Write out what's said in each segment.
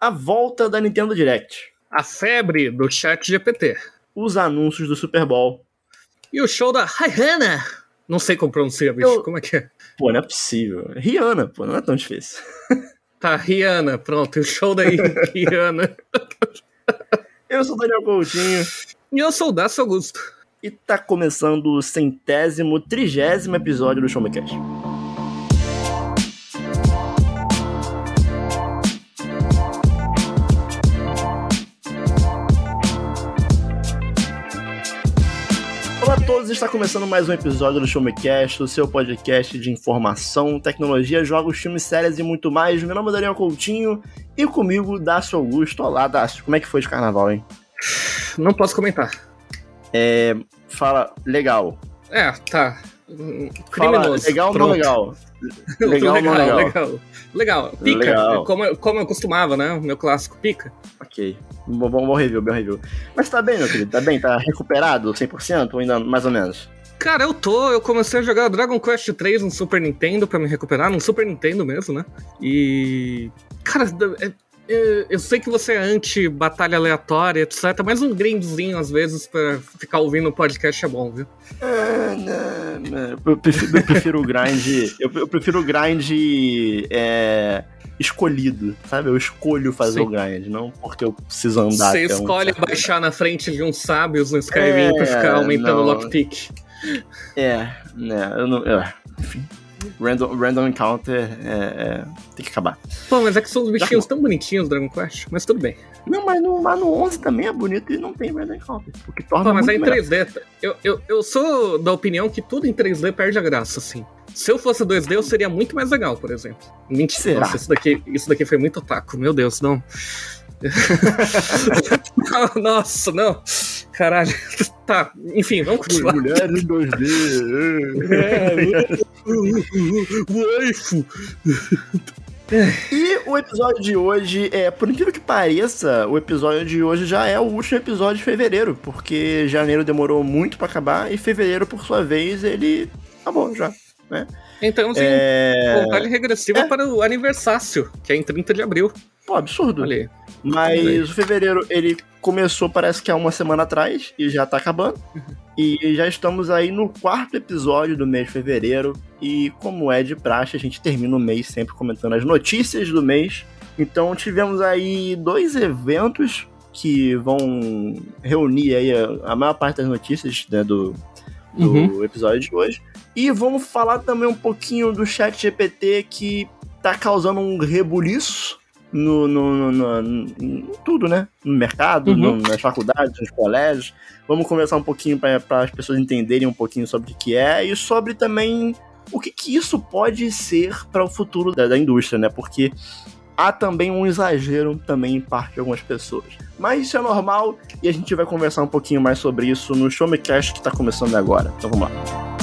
A volta da Nintendo Direct. A febre do chat GPT. Os anúncios do Super Bowl. E o show da Rihanna. Não sei como pronunciar, bicho. Eu- Como é que é? Pô, não é possível. Rihanna, pô, não é tão difícil. Tá, Rihanna, pronto. O show da Rihanna. Eu sou o Daniel Coutinho E eu sou o Dácio Augusto. e tá começando o centésimo, trigésimo episódio do Show todos, está começando mais um episódio do Show Me Cast, o seu podcast de informação, tecnologia, jogos, filmes, séries e muito mais. Meu nome é Daniel Coutinho e comigo, Dácio Augusto. Olá, Dácio, como é que foi de carnaval, hein? Não posso comentar. É, fala, legal. É, tá. Hum, Fala, Criminoso. legal ou não Pronto. legal? Legal legal? legal. Legal. Pica, Legal. Como, eu- como eu costumava, né? O meu clássico pica. Ok. Bom, bom, bom review, bom review. Mas tá bem, meu querido? Tá bem? Tá recuperado 100% ou ainda mais ou menos? Cara, eu tô. Eu comecei a jogar Dragon Quest 3 no Super Nintendo pra me recuperar, no Super Nintendo mesmo, né? E. Cara, é- é- eu sei que você é anti-batalha aleatória, etc., mas um grindzinho às vezes pra ficar ouvindo o podcast é bom, viu? Ah, não, não. Eu prefiro, eu prefiro o grind. Eu, eu prefiro o grind é, escolhido, sabe? Eu escolho fazer Sim. o grind, não porque eu preciso andar. Você até um escolhe certo- baixar na frente de uns sábios no Skyrim pra É, ficar aumentando o lockpick. É, né? Eu não. é, enfim. Random, random encounter é, é, tem que acabar. Pô, mas é que são os bichinhos tão bonitinhos do Dragon Quest, mas tudo bem. Não, mas no, mas no 11 também é bonito e não tem random encounter. O que torna Pô, mas é em melhor. 3D. tá? Eu, eu, eu sou da opinião que tudo em 3D perde a graça, assim. Se eu fosse 2D, eu seria muito mais legal, por exemplo. Mentira, Será? nossa, isso daqui, isso daqui foi muito otaku, meu Deus, não. nossa, não. Caralho. Tá, enfim, vamos continuar. Mulheres em 2D. Waifu. E o episódio de hoje, é, por incrível que pareça, o episódio de hoje já é o último episódio de fevereiro, porque janeiro demorou muito pra acabar e fevereiro, por sua vez, ele acabou já. Então, assim, É... contagem regressiva é. para o aniversário, que é em 30 de abril. Pô, absurdo. Olha. Mas o fevereiro, ele começou, parece que há uma semana atrás, e já tá acabando. E já estamos aí no quarto episódio do mês de fevereiro. E como é de praxe, a gente termina o mês sempre comentando as notícias do mês. Então tivemos aí dois eventos que vão reunir aí a, a maior parte das notícias né, do, do Uhum. episódio de hoje. E vamos falar também um pouquinho do chat GPT que tá causando um rebuliço no, no, no- no- tudo, né? No mercado, Uhum. nas faculdades, nos colégios. Vamos conversar um pouquinho para as pessoas entenderem um pouquinho sobre o que é e sobre também o que, que isso pode ser para o futuro da, da indústria, né? Porque há também um exagero também em parte de algumas pessoas. Mas isso é normal e a gente vai conversar um pouquinho mais sobre isso no Show Me Cash que tá começando agora. Então vamos lá.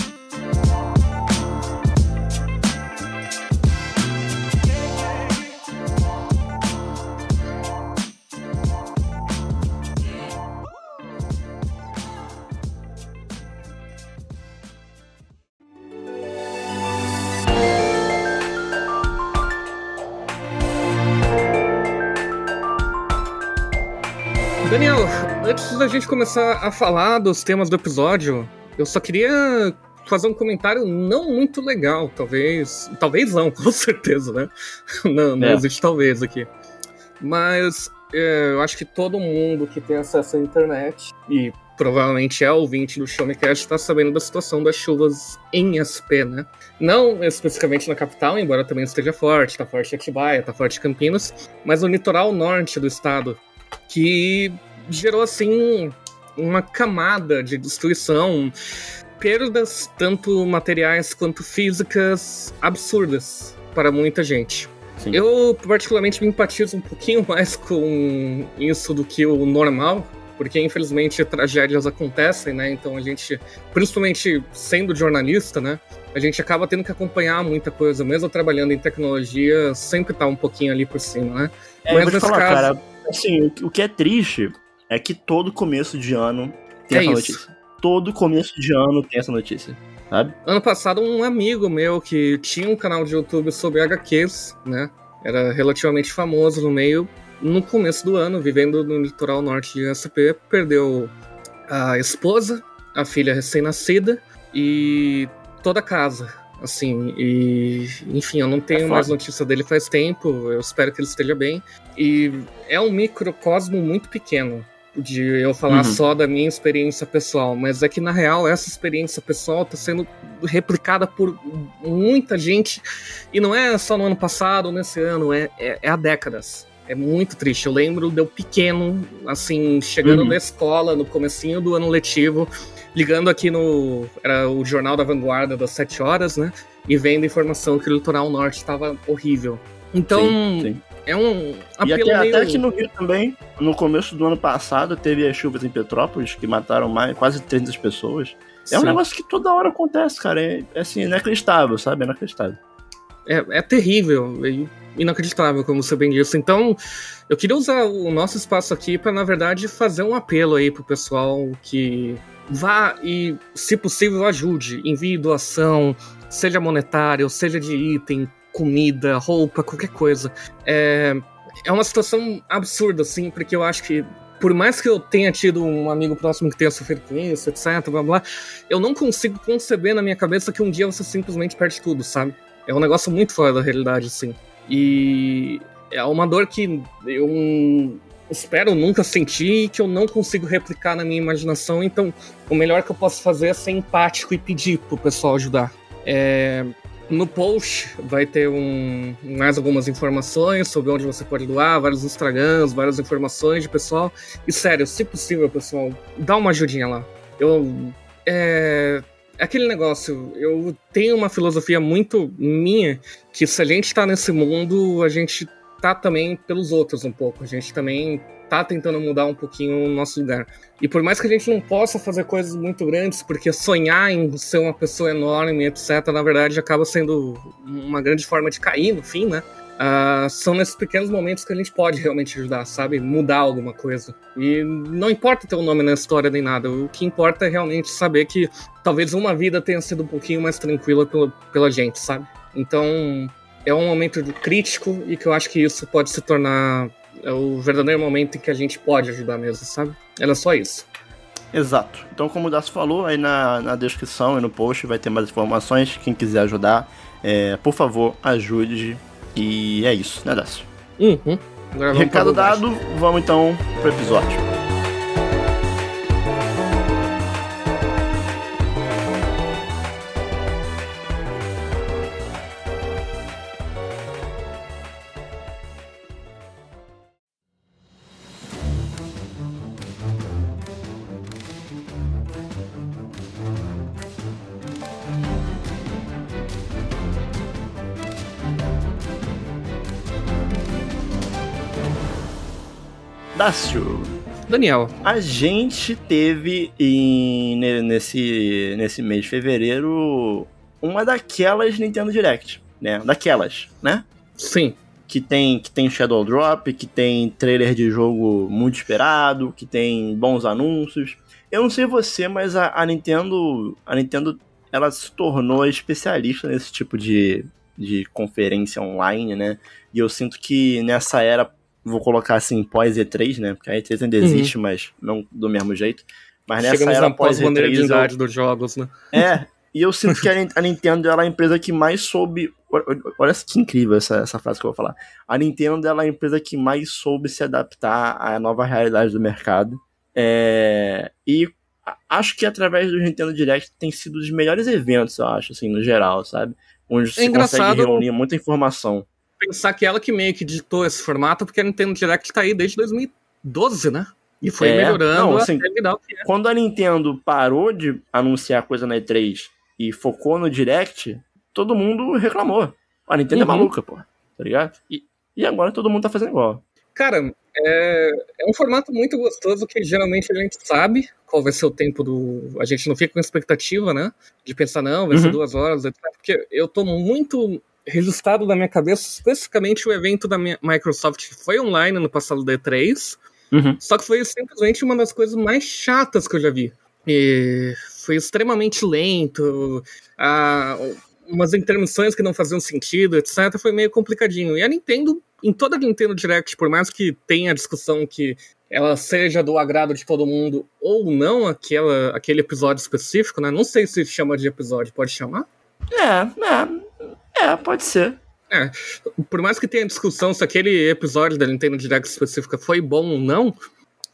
Daniel, antes da gente começar a falar dos temas do episódio, eu só queria fazer um comentário não muito legal, talvez. Talvez não, com certeza, né? Não, não É. existe talvez aqui. Mas é, eu acho que todo mundo que tem acesso à internet e provavelmente é ouvinte do Show Me Cast está sabendo da situação das chuvas em SP, né? Não especificamente na capital, embora também esteja forte, tá forte Atibaia, tá forte Campinas, mas no litoral norte do estado, que gerou assim uma camada de destruição, perdas tanto materiais quanto físicas absurdas para muita gente. Sim. Eu particularmente me empatizo um pouquinho mais com isso do que o normal, porque infelizmente tragédias acontecem, né? Então a gente, principalmente sendo jornalista, né? A gente acaba tendo que acompanhar muita coisa, mesmo trabalhando em tecnologia, sempre tá um pouquinho ali por cima, né? É, Mas eu vou te falar, caso- cara, assim, o que é triste é que todo começo de ano tem É essa isso. notícia. Todo começo de ano tem essa notícia, sabe? Ano passado, um amigo meu que tinha um canal de YouTube sobre HQs, né? Era relativamente famoso no meio, no começo do ano, vivendo no litoral norte de SP, perdeu a esposa, a filha recém-nascida e toda a casa. Assim, e enfim, eu não tenho é mais notícia dele faz tempo, eu espero que ele esteja bem. E é um microcosmo muito pequeno de eu falar uhum. só da minha experiência pessoal, mas é que na real essa experiência pessoal está sendo replicada por muita gente e não é só no ano passado, nesse ano, é, é, é há décadas. É muito triste. Eu lembro de eu pequeno, assim, chegando uhum. na escola, no comecinho do ano letivo, ligando aqui no. Era o Jornal da Vanguarda das 7 horas, né? E vendo informação que o litoral norte estava horrível. Então, sim, sim. É um apelo e até, meio... até aqui no Rio também, no começo do ano passado, teve as chuvas em Petrópolis, que mataram mais, quase 300 pessoas. É sim. um negócio que toda hora acontece, cara. É, é assim, inacreditável, sabe? É inacreditável. É, é terrível. E inacreditável, como você bem disse. Então, eu queria usar o nosso espaço aqui para, na verdade, fazer um apelo aí pro pessoal que vá e, se possível, ajude, envie doação, seja monetária, ou seja de item, comida, roupa, qualquer coisa. É, é uma situação absurda, assim, porque eu acho que por mais que eu tenha tido um amigo próximo que tenha sofrido com isso, etc, blá blá, eu não consigo conceber na minha cabeça que um dia você simplesmente perde tudo, sabe? É um negócio muito fora da realidade, assim. E é uma dor que eu espero nunca sentir e que eu não consigo replicar na minha imaginação. Então, o melhor que eu posso fazer é ser empático e pedir pro pessoal ajudar. É, no post vai ter um, mais algumas informações sobre onde você pode doar, vários Instagrams, várias informações de pessoal. E sério, se possível, pessoal, dá uma ajudinha lá. Eu. É, aquele negócio, eu tenho uma filosofia muito minha que se a gente tá nesse mundo, a gente tá também pelos outros um pouco. A gente também tá tentando mudar um pouquinho o nosso lugar. E por mais que a gente não possa fazer coisas muito grandes, porque sonhar em ser uma pessoa enorme, etc., na verdade acaba sendo uma grande forma de cair no fim, né? Uh, são nesses pequenos momentos que a gente pode realmente ajudar, sabe? Mudar alguma coisa. E não importa ter um nome na história nem nada, o que importa é realmente saber que talvez uma vida tenha sido um pouquinho mais tranquila pela, pela gente, sabe? Então é um momento crítico e que eu acho que isso pode se tornar é o verdadeiro momento em que a gente pode ajudar mesmo, sabe? Era só isso. Exato. Então, como o Dacio falou, aí na, na descrição e no post vai ter mais informações. Quem quiser ajudar, é, por favor, ajude e é isso, né, Dácio? Uhum. Recado dado, vamos então pro episódio. Daniel. A gente teve em, nesse, nesse mês de fevereiro uma daquelas Nintendo Direct, né? Daquelas, né? Sim. Que tem, que tem Shadow Drop, que tem trailer de jogo muito esperado, que tem bons anúncios. Eu não sei você, mas a, a Nintendo. A Nintendo ela se tornou especialista nesse tipo de, de conferência online, né? E eu sinto que nessa era vou colocar assim, pós E3, né? Porque a E3 ainda existe, uhum. mas não do mesmo jeito. Mas nessa Chegamos era pós E3 eu... dos jogos, né? É, e eu sinto que a Nintendo ela é a empresa que mais soube. Olha que incrível essa, essa frase que eu vou falar. A Nintendo ela é a empresa que mais soube se adaptar à nova realidade do mercado. É... E acho que através do Nintendo Direct tem sido os melhores eventos, eu acho, assim, no geral, sabe? Onde é você consegue reunir muita informação pensar que ela que meio que ditou esse formato, porque a Nintendo Direct tá aí desde 2012, né? E foi é, melhorando não, assim, até virar o que é. Quando a Nintendo parou de anunciar coisa na E3 e focou no Direct, todo mundo reclamou. A Nintendo é uhum. é maluca, pô. Tá ligado? E, e agora todo mundo tá fazendo igual. Cara, é, é, um formato muito gostoso que geralmente a gente sabe qual vai ser o tempo do. A gente não fica com expectativa, né? De pensar, não, vai uhum. ser duas horas, etc. Porque eu tô muito registrado na minha cabeça especificamente o evento da Microsoft que foi online no passado D3. Uhum. Só que foi simplesmente uma das coisas mais chatas que eu já vi. E foi extremamente lento, ah, umas intermissões que não faziam sentido, etc. Foi meio complicadinho. E a Nintendo em toda a Nintendo Direct, por mais que tenha a discussão que ela seja do agrado de todo mundo ou não, aquela, aquele episódio específico, né? Não sei se chama de episódio, pode chamar? É, é, é pode ser. É, por mais que tenha discussão se aquele episódio da Nintendo Direct específica foi bom ou não,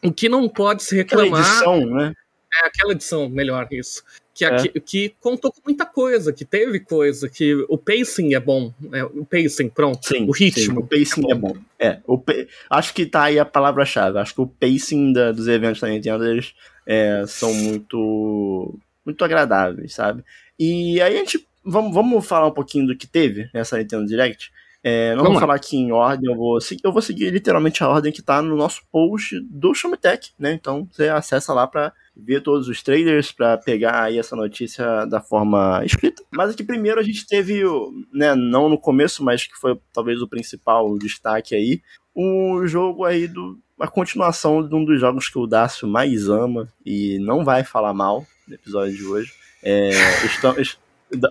o que não pode se reclamar. Aquela edição, né? É aquela edição, melhor isso. Que, é. que contou com muita coisa, que teve coisa, que o pacing é bom. É, o pacing, pronto. Sim, o ritmo. Sim, o pacing é bom. É, bom. é o acho que tá aí a palavra-chave. Acho que o pacing da, dos eventos da Nintendo eles é, são muito, muito agradáveis, sabe? E aí a gente. Vamos, vamos falar um pouquinho do que teve nessa Nintendo Direct. É, não vou falar aqui em ordem, eu vou, eu vou seguir literalmente a ordem que tá no nosso post do Showmetech, né? Então você acessa lá para ver todos os trailers, para pegar aí essa notícia da forma escrita. Mas aqui primeiro a gente teve, né, não no começo, mas que foi talvez o principal destaque aí, um jogo aí do a continuação de um dos jogos que o Dácio mais ama e não vai falar mal no episódio de hoje. É, estamos,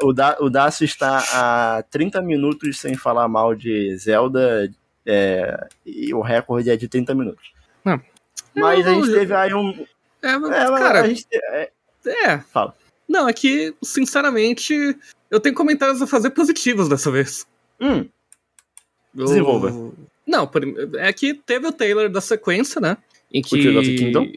o, da, o Dácio está a 30 minutos sem falar mal de Zelda é, e o recorde é de 30 minutos. Não. Mas a gente teve aí um. É, mas, é, cara. A gente, é, é. Fala. Não, é que, sinceramente, eu tenho comentários a fazer positivos dessa vez. Hum. Desenvolva. Eu... Não, é que teve o trailer da sequência, né? Em que. O Tears of the Kingdom?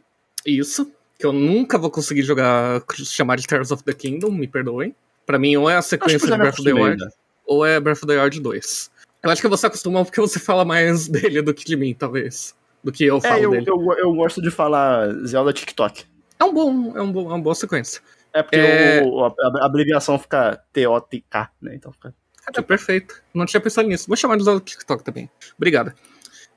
Isso. Que eu nunca vou conseguir jogar, chamar de Tears of the Kingdom, me perdoem. Pra mim, ou é a sequência de Breath of the Wild, ou é Breath of the Wild 2. Eu acho que você acostumou porque você fala mais dele do que de mim, talvez. Do que eu é, falo é, eu, dele. Eu, eu gosto de falar Zelda TikTok. É um bom, é um bom, é uma boa sequência. É porque é... O, a, a, abreviação fica T-O-T-K, né? Então fica. É, perfeito. Não tinha pensado nisso. Vou chamar de Zelda TikTok também. Obrigado.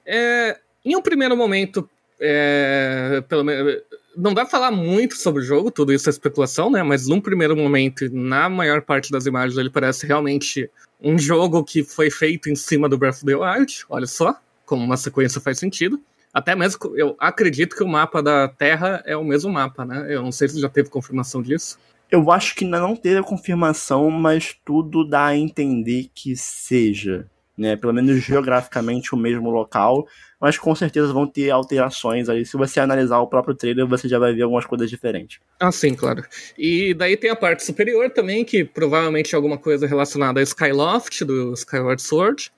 É, em um primeiro momento, é, pelo menos não dá pra falar muito sobre o jogo, tudo isso é especulação, né? Mas num primeiro momento, na maior parte das imagens, ele parece realmente um jogo que foi feito em cima do Breath of the Wild. Olha só, como uma sequência faz sentido. Até mesmo, eu acredito que o mapa da Terra é o mesmo mapa, né? Eu não sei se já teve confirmação disso. Eu acho que ainda não teve a confirmação, mas tudo dá a entender que seja né? Pelo menos geograficamente o mesmo local, mas com certeza vão ter alterações aí. Se você analisar o próprio trailer, você já vai ver algumas coisas diferentes. Ah, sim, claro. E daí tem a parte superior também, que provavelmente é alguma coisa relacionada a Skyloft, do Skyward Sword,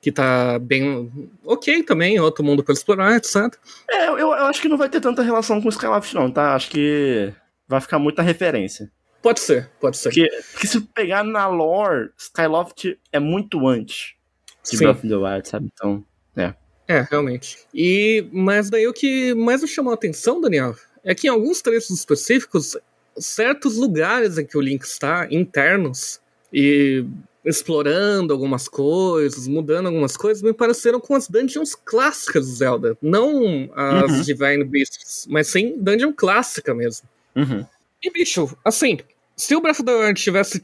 que tá bem ok também, outro mundo para explorar, etc. É, eu, eu acho que não vai ter tanta relação com Skyloft não, tá? Acho que vai ficar muita referência. Pode ser, pode ser. Porque, porque se pegar na lore, Skyloft é muito antes de Sim. Breath of the Wild, sabe? Então, é. Realmente. E, mas daí o que mais me chamou a atenção, Daniel, é que em alguns trechos específicos, certos lugares em que o Link está, internos, e explorando algumas coisas, mudando algumas coisas, me pareceram com as dungeons clássicas do Zelda. Não as uhum. Divine Beasts, mas sim dungeon clássica mesmo. Uhum. E, bicho, assim, se o Breath of the Wild tivesse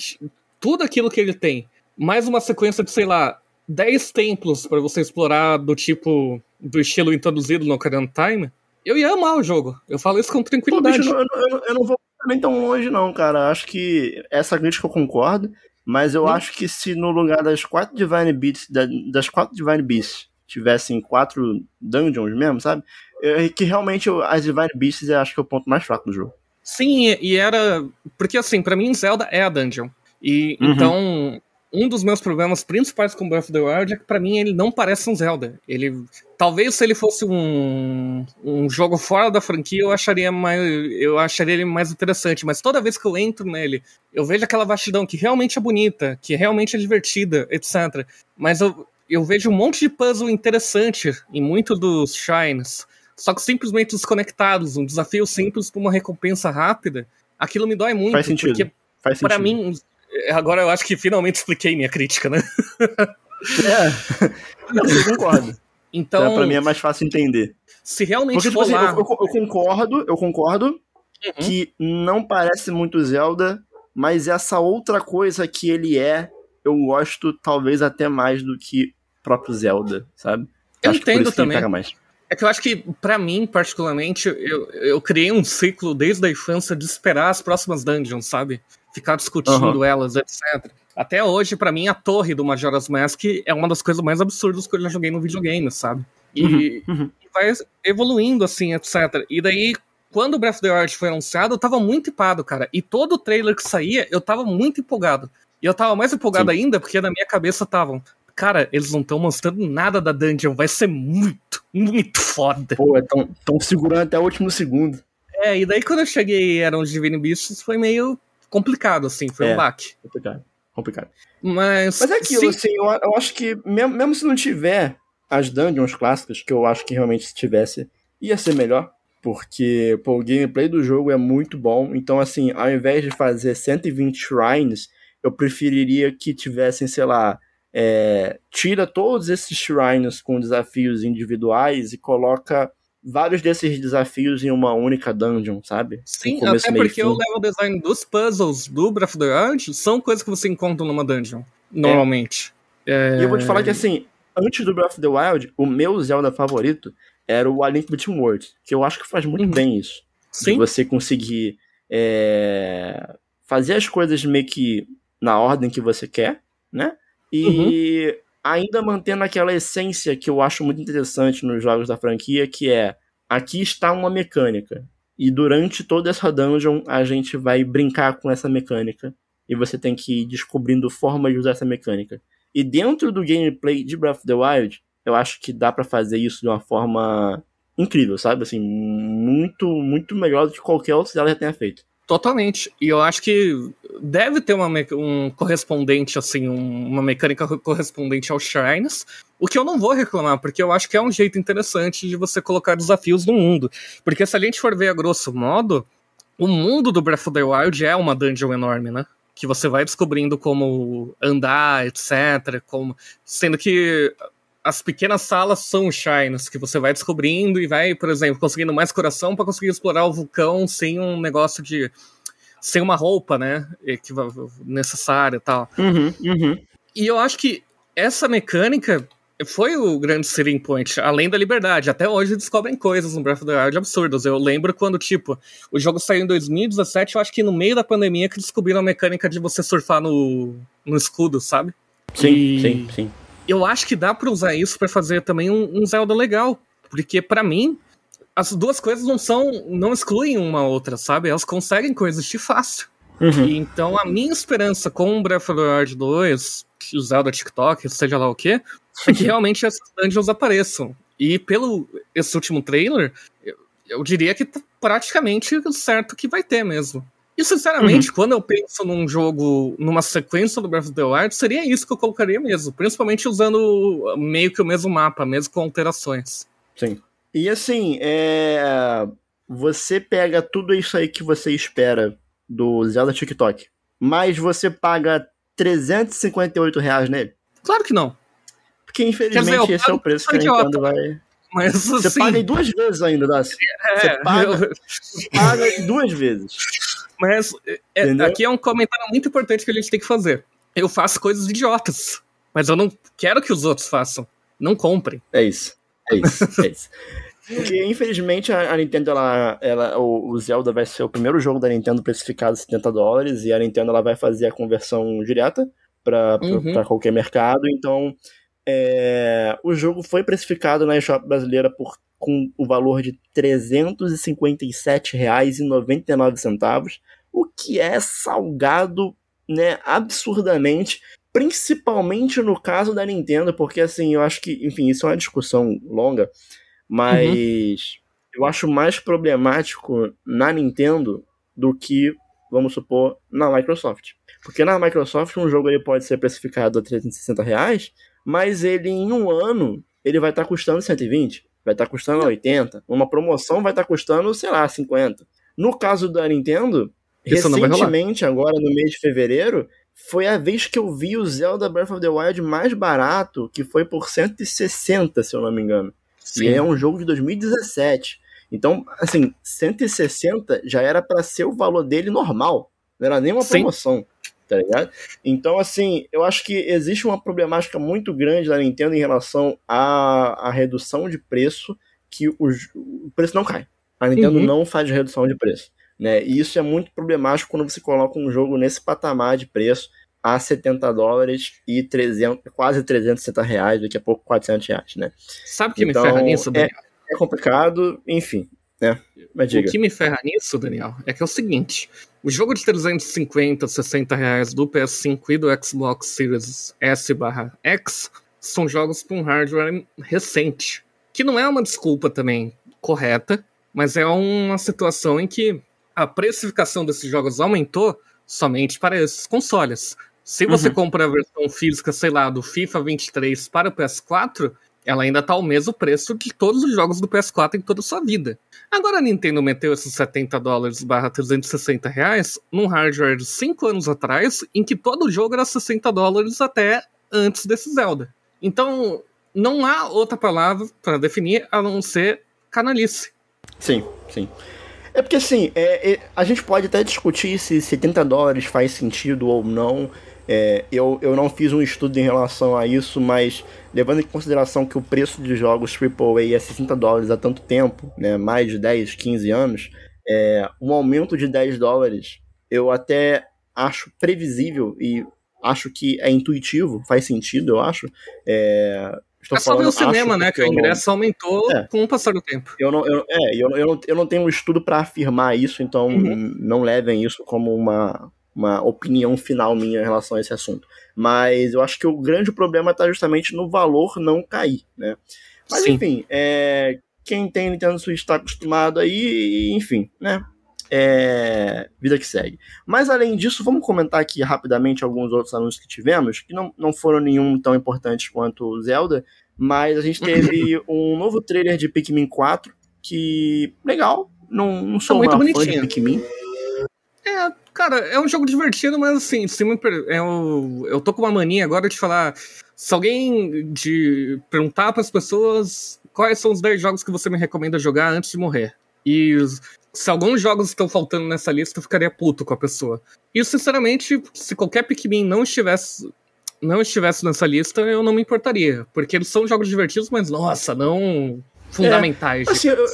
tudo aquilo que ele tem, mais uma sequência de, sei lá, 10 templos para você explorar do tipo, do estilo introduzido no Ocarina Time, eu ia amar o jogo. Eu falo isso com tranquilidade. Pô, bicho, eu, eu, eu, não vou nem tão longe, não, cara. Acho que essa crítica eu concordo, mas eu hum. acho que se no lugar das quatro Divine Beasts, das quatro Divine Beasts, tivessem quatro dungeons mesmo, sabe? Eu, que realmente as Divine Beasts eu acho que é o ponto mais fraco do jogo. Sim, e era. Porque assim, para mim Zelda é a dungeon. E uhum. então um dos meus problemas principais com Breath of the Wild é que para mim ele não parece um Zelda. Ele talvez se ele fosse um, um jogo fora da franquia eu acharia mais eu acharia ele mais interessante, mas toda vez que eu entro nele, eu vejo aquela vastidão que realmente é bonita, que realmente é divertida, etc. Mas eu, eu vejo um monte de puzzle interessante em muito dos shines, só que simplesmente desconectados, um desafio simples para uma recompensa rápida. Aquilo me dói muito, Faz sentido. porque para mim Agora eu acho que finalmente expliquei minha crítica, né? é, eu concordo. Então, é, pra mim é mais fácil entender. Se realmente Porque, tipo, assim, lá... eu, eu, eu, concordo, eu concordo uhum. que não parece muito Zelda, mas essa outra coisa que ele é, eu gosto talvez até mais do que próprio Zelda, sabe? Eu acho entendo também. É que eu acho que, para mim, particularmente, eu, eu criei um ciclo desde a infância de esperar as próximas dungeons, sabe? Ficar discutindo uhum. elas, etc. Até hoje, para mim, a torre do Majora's Mask é uma das coisas mais absurdas que eu já joguei no videogame, sabe? E, uhum, uhum. vai evoluindo, assim, etc. E daí, quando o Breath of the Wild foi anunciado, eu tava muito empado, cara. E todo o trailer que saía, eu tava muito empolgado. E eu tava mais empolgado Sim. ainda porque na minha cabeça estavam, cara, eles não estão mostrando nada da dungeon, vai ser muito, muito foda. Pô, estão é segurando até o último segundo. É, e daí quando eu cheguei e eram os Divine Beasts, foi meio complicado, assim, foi é, um baque. Complicado, complicado. Mas. Mas é aquilo, sim. assim, eu, eu, acho que mesmo, mesmo se não tiver as dungeons clássicas, que eu acho que realmente se tivesse, ia ser melhor. Porque, pô, o gameplay do jogo é muito bom. Então, assim, ao invés de fazer 120 shrines, eu preferiria que tivessem, sei lá, é, tira todos esses shrines com desafios individuais e coloca vários desses desafios em uma única dungeon, sabe? Sim, começo, até porque o level design dos puzzles do Breath of the Wild são coisas que você encontra numa dungeon, normalmente. É. É... E eu vou te falar que, assim, antes do Breath of the Wild, o meu Zelda favorito era o A Link Between Worlds, que eu acho que faz muito uhum. bem isso. Sim. De você conseguir é, fazer as coisas meio que na ordem que você quer, né? E uhum. Ainda mantendo aquela essência que eu acho muito interessante nos jogos da franquia, que é aqui está uma mecânica. E durante toda essa dungeon a gente vai brincar com essa mecânica. E você tem que ir descobrindo formas de usar essa mecânica. E dentro do gameplay de Breath of the Wild, eu acho que dá para fazer isso de uma forma incrível, sabe? Assim, muito, muito melhor do que qualquer outro Zelda já tenha feito. Totalmente. E eu acho que deve ter uma, um correspondente, assim, um, uma mecânica correspondente aos Shrines. O que eu não vou reclamar, porque eu acho que é um jeito interessante de você colocar desafios no mundo. Porque se a gente for ver a grosso modo, o mundo do Breath of the Wild é uma dungeon enorme, né? Que você vai descobrindo como andar, etc. Como... Sendo que as pequenas salas são shines que você vai descobrindo e vai, por exemplo, conseguindo mais coração para conseguir explorar o vulcão sem um negócio de sem uma roupa, né, necessária e tal. Uhum, uhum. E eu acho que essa mecânica foi o grande selling point, além da liberdade. Até hoje descobrem coisas no Breath of the Wild absurdas. Eu lembro quando, tipo, o jogo saiu em 2017, eu acho que no meio da pandemia que descobriram a mecânica de você surfar no, no escudo, sabe? Sim, e... sim, sim eu acho que dá para usar isso para fazer também um, um Zelda legal. Porque para mim, as duas coisas não são. não excluem uma outra, sabe? Elas conseguem coexistir fácil. Uhum. E, então a minha esperança com o Breath of the Wild 2, o Zelda TikTok, seja lá o que, é que realmente essas dungeons apareçam. E pelo esse último trailer, eu, eu diria que tá praticamente certo que vai ter mesmo. E sinceramente, uhum. quando eu penso num jogo, numa sequência do Breath of the Wild, seria isso que eu colocaria mesmo. Principalmente usando meio que o mesmo mapa, mesmo com alterações. Sim. E assim, é... você pega tudo isso aí que você espera do Zelda TikTok, mas você paga 358 reais nele? Claro que não. Porque infelizmente dizer, esse é o preço que a Nintendo vai. Mas, você assim, paga em duas vezes ainda, Dácio. É, você paga, eu... paga duas vezes. Mas é, aqui é um comentário muito importante que a gente tem que fazer. Eu faço coisas idiotas, mas eu não quero que os outros façam. Não comprem. É isso. É isso. É isso. Porque, infelizmente, a, Nintendo, ela, ela, o, Zelda vai ser o primeiro jogo da Nintendo precificado 70 dólares, e a Nintendo ela vai fazer a conversão direta para uhum. qualquer mercado. Então, é, o jogo foi precificado na eShop brasileira por com o valor de R$ 357,99, o que é salgado, né, absurdamente, principalmente no caso da Nintendo, porque assim, eu acho que, enfim, isso é uma discussão longa, mas uhum. eu acho mais problemático na Nintendo do que, vamos supor, na Microsoft. Porque na Microsoft um jogo ele pode ser precificado a 360 reais, mas ele em um ano ele vai estar tá custando 120 vai estar tá custando 80. Uma promoção vai estar tá custando, sei lá, 50. No caso da Nintendo, Isso recentemente, agora no mês de fevereiro, foi a vez que eu vi o Zelda Breath of the Wild mais barato, que foi por 160, se eu não me engano. Sim. E é um jogo de 2017. Então, assim, 160 já era para ser o valor dele normal. Não era nem uma promoção. Sim tá ligado? Então, assim, eu acho que existe uma problemática muito grande da Nintendo em relação à, à redução de preço, que o, o preço não cai. A Nintendo uhum. não faz redução de preço. Né? E isso é muito problemático quando você coloca um jogo nesse patamar de preço. a 70 dólares e 300, quase 360 reais, daqui a pouco 400 reais, né? Sabe o que então, me ferra nisso, Daniel? É, é complicado, enfim, né? Mas diga. O que me ferra nisso, Daniel, é que é o seguinte: o jogo de 350, 60 reais do PS5 e do Xbox Series S/X são jogos com hardware recente, que não é uma desculpa também correta, mas é uma situação em que a precificação desses jogos aumentou somente para esses consoles. Se você uhum. compra a versão física, sei lá, do FIFA 23 para o PS4, ela ainda tá ao mesmo preço de todos os jogos do PS4 em toda a sua vida. Agora a Nintendo meteu esses 70 dólares barra 360 reais num hardware de 5 anos atrás, em que todo jogo era 60 dólares até antes desse Zelda. Então, não há outra palavra para definir a não ser canalice. Sim, sim. É porque assim, é, é, a gente pode até discutir se 70 dólares faz sentido ou não. É, eu, eu não fiz um estudo em relação a isso, mas levando em consideração que o preço de jogos AAA é 60 dólares há tanto tempo, né, mais de 10, 15 anos, é, um aumento de 10 dólares eu até acho previsível e acho que é intuitivo, faz sentido, eu acho. É, Estou é só ver o cinema, né? Que o ingresso não... aumentou é. com o passar do tempo. Eu não, eu, é, eu, eu, não, eu não tenho um estudo para afirmar isso, então uhum. não levem isso como uma, uma opinião final minha em relação a esse assunto. Mas eu acho que o grande problema está justamente no valor não cair, né? Mas Sim. enfim, é, quem tem Nintendo Switch está acostumado aí, enfim, né? É, vida que segue. Mas além disso, vamos comentar aqui rapidamente alguns outros anúncios que tivemos, que não, não foram nenhum tão importantes quanto o Zelda, mas a gente teve um novo trailer de Pikmin 4, que legal, não, não sou tá muito fã de Pikmin. É, cara, é um jogo divertido, mas assim, se me, eu, eu tô com uma mania agora de falar, se alguém de perguntar para as pessoas quais são os 10 jogos que você me recomenda jogar antes de morrer. E se alguns jogos estão faltando nessa lista, eu ficaria puto com a pessoa. E sinceramente, se qualquer Pikmin não estivesse não estivesse nessa lista, eu não me importaria. Porque eles são jogos divertidos, mas nossa, não fundamentais. É, assim, eu,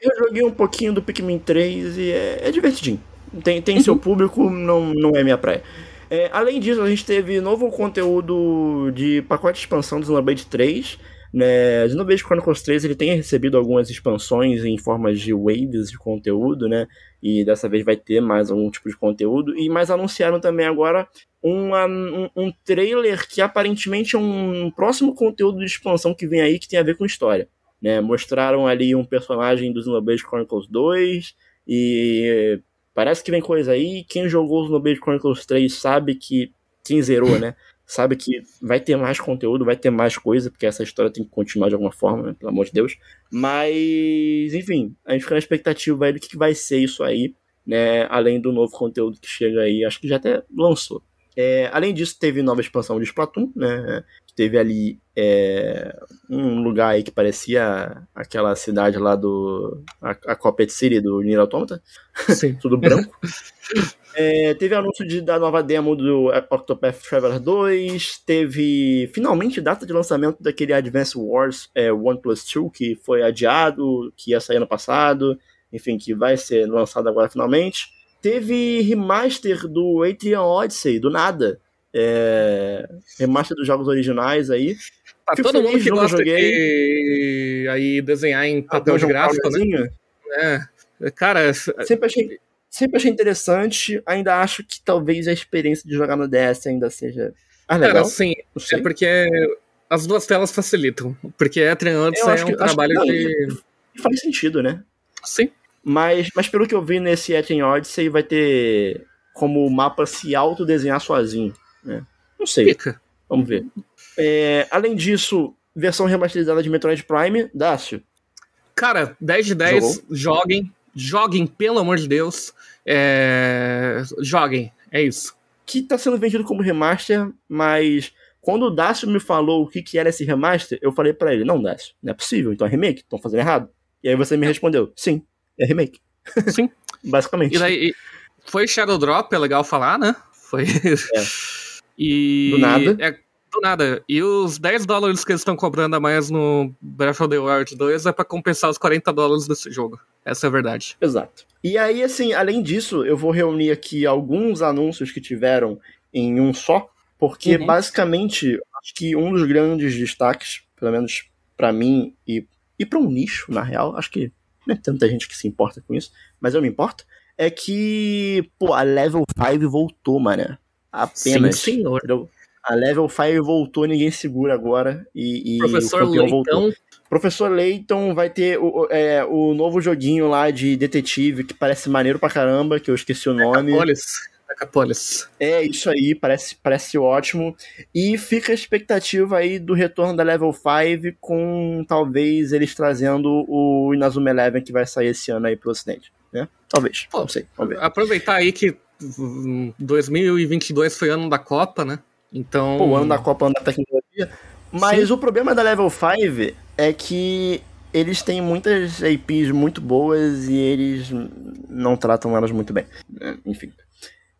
eu, joguei um pouquinho do Pikmin 3 e é, é divertidinho. Tem, tem uhum. seu público, não, não é minha praia. É, além disso, a gente teve novo conteúdo de pacote de expansão do Xenoblade 3 né? Xenoblade Chronicles 3 ele tem recebido algumas expansões em formas de waves de conteúdo, né? E dessa vez vai ter mais algum tipo de conteúdo. E mais anunciaram também agora uma, um, um trailer que aparentemente é um próximo conteúdo de expansão que vem aí que tem a ver com história. Né? Mostraram ali um personagem do Xenoblade Chronicles 2 e parece que vem coisa aí. Quem jogou o Xenoblade Chronicles 3 sabe que quem zerou, né? sabe que vai ter mais conteúdo, vai ter mais coisa, porque essa história tem que continuar de alguma forma, né, pelo amor de Deus. Mas, enfim, a gente fica na expectativa aí do que, que vai ser isso aí, né? Além do novo conteúdo que chega aí, acho que já até lançou. É, além disso, teve nova expansão de Splatoon, né? Teve ali é, um lugar aí que parecia aquela cidade lá do. A, a Coppet City do Nier Automata. Sim. Tudo branco. É, teve anúncio de, da nova demo do Octopath Traveler 2. Teve finalmente data de lançamento daquele Advance Wars é, One Plus 2, que foi adiado, que ia sair ano passado. Enfim, que vai ser lançado agora finalmente. Teve remaster do Atrian Odyssey, do nada. É, remaster dos jogos originais aí. Tá Fico todo mundo que gosta joguei. de aí desenhar em papel de gráfico, né? É. Cara, sempre achei sempre achei interessante. Ainda acho que talvez a experiência de jogar no DS ainda seja. Ah, legal. Cara, sim. É porque as duas telas facilitam. Porque a Odyssey é um que, trabalho que, de. Faz sentido, né? Sim. Mas, mas pelo que eu vi nesse Etrian Odyssey, vai ter como o mapa se autodesenhar sozinho. Né? Não sei. Fica. Vamos ver. É, além disso, versão remasterizada de Metroid Prime, Dácio. Cara, 10 de 10, Jogou? joguem. Joguem, pelo amor de Deus. É... Joguem, é isso. Que tá sendo vendido como remaster, mas quando o Dácio me falou o que, que era esse remaster, eu falei para ele: Não, Dácio, não é possível, então é remake, estão fazendo errado. E aí você me respondeu: Sim, é remake. Sim. Basicamente. E daí, foi Shadow Drop, é legal falar, né? Foi. É. e. Do nada. É, do nada. E os 10 dólares que eles estão cobrando a mais no Breath of the Wild 2 é para compensar os 40 dólares desse jogo. Essa é a verdade. Exato. E aí, assim, além disso, eu vou reunir aqui alguns anúncios que tiveram em um só, porque Uhum. basicamente acho que um dos grandes destaques, pelo menos pra mim e, e pra um nicho, na real, acho que não é tanta gente que se importa com isso, mas eu me importo, é que, pô, a Level 5 voltou, mano. Apenas. Sim, senhor. A Level 5 voltou, ninguém segura agora. E, e Professor o campeão voltou. Professor Layton vai ter o, é, o novo joguinho lá de detetive que parece maneiro pra caramba, que eu esqueci o nome. Capolis. Capolis. É isso aí, parece, parece ótimo. E fica a expectativa aí do retorno da Level 5 com talvez eles trazendo o Inazuma Eleven que vai sair esse ano aí pro ocidente, né? Talvez, Pô, não sei, ver. Aproveitar aí que 2022 foi ano da Copa, né? Então. Pô, o ano da Copa, ano da tecnologia. Mas o problema da Level 5 é que eles têm muitas IPs muito boas e eles não tratam elas muito bem. né? Enfim.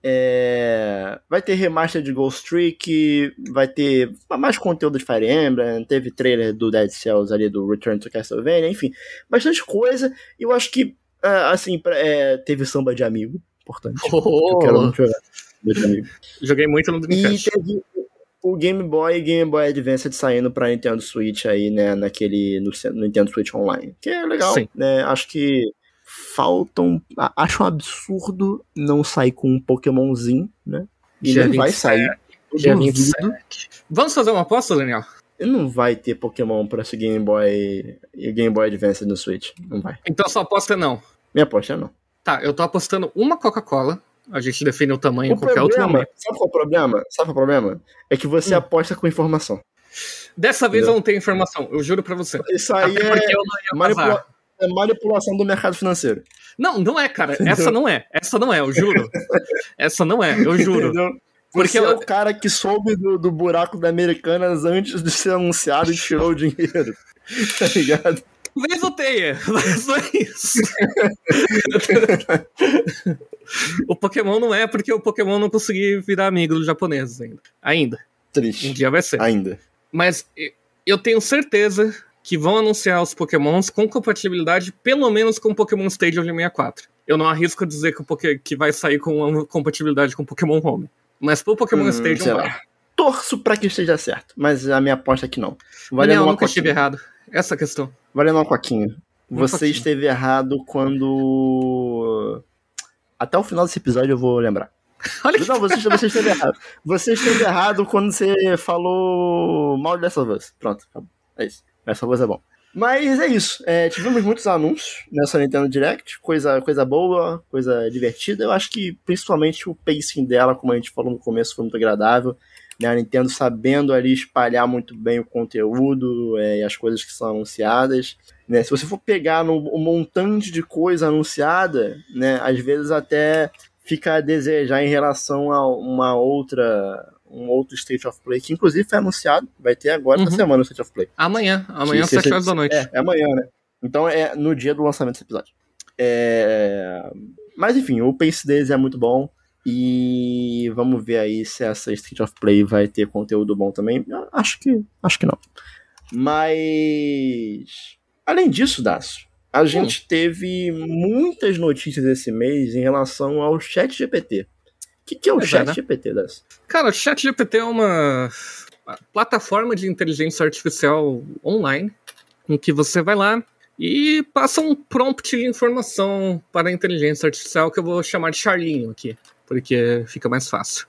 É, Vai ter remaster de Ghost Trick, vai ter mais conteúdo de Fire Emblem, teve trailer do Dead Cells ali, do Return to Castlevania, enfim, bastante coisa. Eu acho que, ah, assim, é, teve samba de amigo, importante. Oh, Eu quero muito jogar amigo. Joguei muito no E Dreamcast. teve o Game Boy e Game Boy Advance saindo pra Nintendo Switch aí, né, naquele, no, no Nintendo Switch Online. Que é legal, Sim. né, acho que faltam, acho um absurdo não sair com um Pokémonzinho, né, e Dia não vai 27. sair, Dia duvido. 27. Vamos fazer uma aposta, Daniel? e não vai ter Pokémon pra esse Game Boy e Game Boy Advance no Switch, não vai. Então sua aposta é não. Minha aposta é não. Tá, eu tô apostando uma Coca-Cola. A gente define o tamanho em O qualquer outro problema, momento. sabe qual é o problema? Sabe qual é o problema? É que você Hum. aposta com informação. Dessa vez Entendeu? eu não tenho informação, eu juro pra você. Isso aí Até é, manipula- é manipulação do mercado financeiro. Não, não é, cara. Essa não é. Essa não é, eu juro. Essa não é, eu juro. Entendeu? Porque Você é o cara que soube do, do buraco da Americanas antes de ser anunciado e tirou o dinheiro. Tá ligado? Talvez eu tenha, mas não é isso. o Pokémon não é porque o Pokémon não consegui virar amigo dos japoneses ainda. Ainda. Um Triste. dia vai ser. Ainda. Mas eu tenho certeza que vão anunciar os Pokémons com compatibilidade, pelo menos com o Pokémon Stadium de 64. Eu não arrisco dizer que, o Poké- que vai sair com uma compatibilidade com o Pokémon Home. Mas pro Pokémon Hum, Stadium sei vai. Torço pra que esteja certo, mas a minha aposta é que não. Daniel, Valendo eu nunca estive coquinha. errado. Essa questão. Valendo uma coquinha. Uma Você esteve errado quando. Até o final desse episódio eu vou lembrar. Olha que Não, você, você esteve errado. Você esteve errado quando você falou mal de Last of Us. Pronto, acabou. É isso. Of Us é bom. Mas é isso. É, tivemos muitos anúncios nessa Nintendo Direct. Coisa, coisa boa, coisa divertida. Eu acho que principalmente o pacing dela, como a gente falou no começo, foi muito agradável. Né? A Nintendo sabendo ali espalhar muito bem o conteúdo é, e as coisas que são anunciadas. Né? Se você for pegar no, um montante de coisa anunciada, né? às vezes até fica a desejar em relação a uma outra um outro State of Play, que inclusive foi anunciado, vai ter agora essa Uhum. semana o State of Play. Amanhã, amanhã às Que 7 se- horas da noite. É, é amanhã, né? Então é no dia do lançamento desse episódio. É... Mas enfim, o pace deles é muito bom. E vamos ver aí se essa Street of Play vai ter conteúdo bom também. Acho que, acho que não. Mas além disso, Dácio, a gente teve muitas notícias esse mês em relação ao Chat GPT. O que, que é o é, Chat né? GPT, Dácio? Cara, o ChatGPT é uma plataforma de inteligência artificial online em que você vai lá e passa um prompt de informação para a inteligência artificial que eu vou chamar de Charlinho aqui, porque fica mais fácil.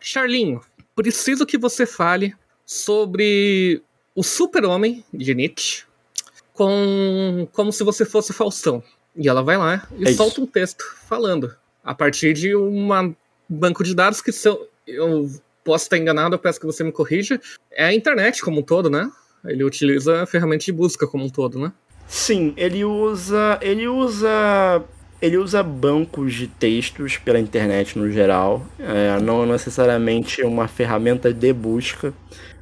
Charlinho, preciso que você fale sobre o super-homem de Nietzsche com, como se você fosse Faustão. E ela vai lá e É solta um texto falando a partir de um banco de dados que são. Eu posso estar enganado, eu peço que você me corrija. É a internet como um todo, né? Ele utiliza a ferramenta de busca como um todo, né? Sim, ele usa. Ele usa. Ele usa bancos de textos pela internet no geral. é, não necessariamente uma ferramenta de busca,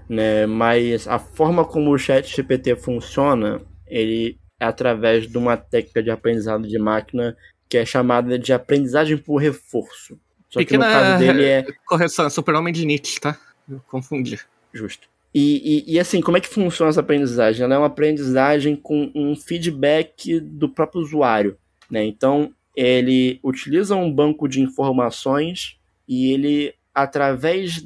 né? Mas a forma como o chat GPT funciona, ele é através de uma técnica de aprendizado de máquina que é chamada de aprendizagem por reforço. Só que no Pequena caso dele é. correção, é super-homem de Nietzsche, tá? Eu confundi. Justo. E, e, e, assim, como é que funciona essa aprendizagem? Ela é uma aprendizagem com um feedback do próprio usuário. Né? Então, ele utiliza um banco de informações e ele através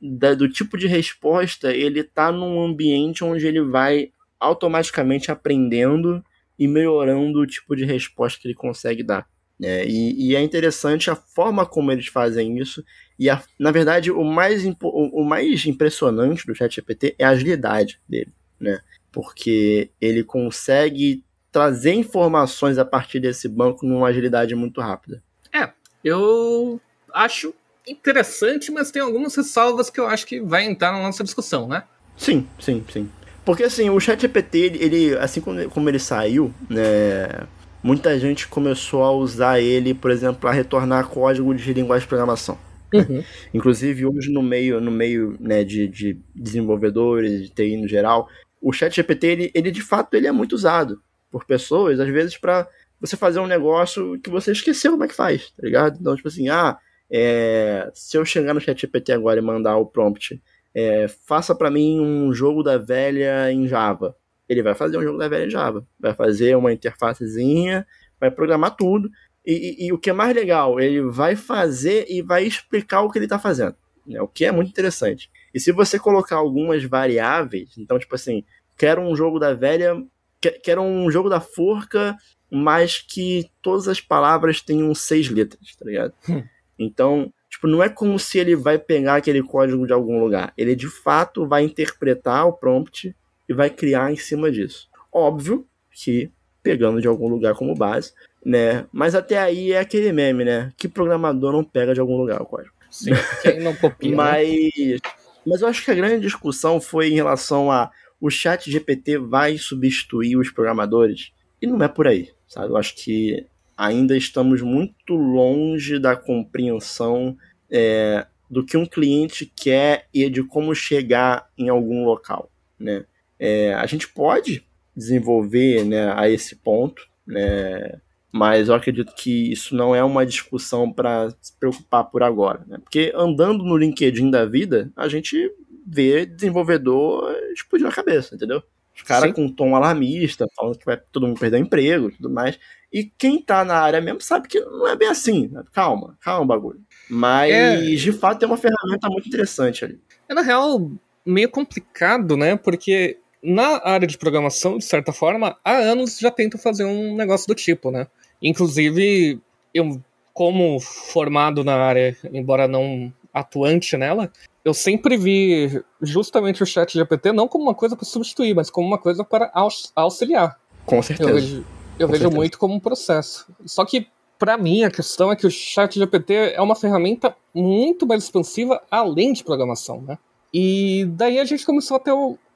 da, do tipo de resposta, ele está num ambiente onde ele vai automaticamente aprendendo e melhorando o tipo de resposta que ele consegue dar. É, e, e, é interessante a forma como eles fazem isso. E, a, na verdade, o mais, o, o mais impressionante do ChatGPT é a agilidade dele, né? Porque ele consegue trazer informações a partir desse banco numa agilidade muito rápida. É, eu acho interessante, mas tem algumas ressalvas que eu acho que vai entrar na nossa discussão, né? Sim, sim, sim. Porque assim, o ChatGPT, ele, ele assim como ele saiu, né, muita gente começou a usar ele, por exemplo, para retornar código de linguagem de programação. Uhum. Inclusive hoje no meio, no meio né, de, de desenvolvedores, de TI no geral, o ChatGPT ele, ele de fato ele é muito usado por pessoas, às vezes para você fazer um negócio que você esqueceu como é que faz, tá ligado? Então, tipo assim, ah, é, se eu chegar no ChatGPT agora e mandar o prompt, é, faça para mim um jogo da velha em Java. Ele vai fazer um jogo da velha em Java. Vai fazer uma interfacezinha, vai programar tudo. E, e, e o que é mais legal, ele vai fazer e vai explicar o que ele está fazendo. Né? O que é muito interessante. E se você colocar algumas variáveis, então, tipo assim, quero um jogo da velha, quero um jogo da forca, mas que todas as palavras tenham seis letras, tá ligado? Hum. Então, tipo, não é como se ele vai pegar aquele código de algum lugar. Ele de fato vai interpretar o prompt e vai criar em cima disso. Óbvio que pegando de algum lugar como base, né? Mas até aí é aquele meme, né? Que programador não pega de algum lugar o código. Sim, quem não copia. Né? mas, mas eu acho que a grande discussão foi em relação a o chat GPT vai substituir os programadores. E não é por aí, sabe? Eu acho que ainda estamos muito longe da compreensão é, do que um cliente quer e de como chegar em algum local, né? É, a gente pode desenvolver né, a esse ponto, né, mas eu acredito que isso não é uma discussão para se preocupar por agora. Né? Porque andando no LinkedIn da vida, a gente vê desenvolvedor explodindo a cabeça, entendeu? Os caras com um tom alarmista, falando que vai todo mundo perder emprego e tudo mais. E quem tá na área mesmo sabe que não é bem assim. Né? Calma, calma bagulho. Mas, é... de fato, é uma ferramenta muito interessante ali. É, na real, meio complicado, né? Porque na área de programação, de certa forma, há anos já tento fazer um negócio do tipo, né? Inclusive, eu, como formado na área, embora não atuante nela, eu sempre vi justamente o chat GPT não como uma coisa para substituir, mas como uma coisa para auxiliar. Com certeza. Eu vejo, eu vejo muito como um processo. Só que, para mim, a questão é que o chat GPT é uma ferramenta muito mais expansiva além de programação, né? E daí a gente começou a ter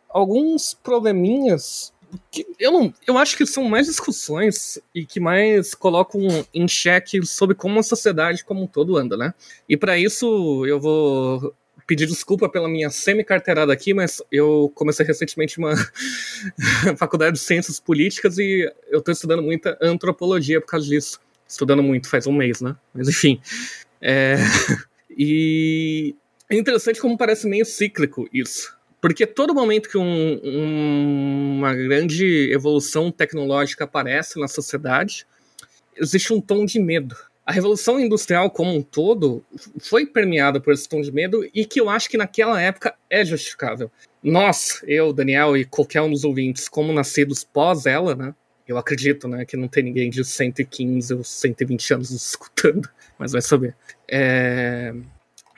alguns probleminhas eu não, eu acho que são mais discussões e que mais colocam em xeque sobre como a sociedade como um todo anda, né? E para isso eu vou pedir desculpa pela minha semi-carteirada aqui, mas eu comecei recentemente uma faculdade de ciências políticas e eu estou estudando muita antropologia por causa disso. Estudando muito, faz um mês, né? Mas enfim. É... e é interessante como parece meio cíclico isso. Porque todo momento que um, um, uma grande evolução tecnológica aparece na sociedade, existe um tom de medo a Revolução Industrial como um todo foi permeada por esse tom de medo e que eu acho que naquela época é justificável. Nós, eu, Daniel e qualquer um dos ouvintes, como nascidos pós ela, né? Eu acredito, né, que não tem ninguém de 115 ou 120 anos escutando, mas vai saber. É...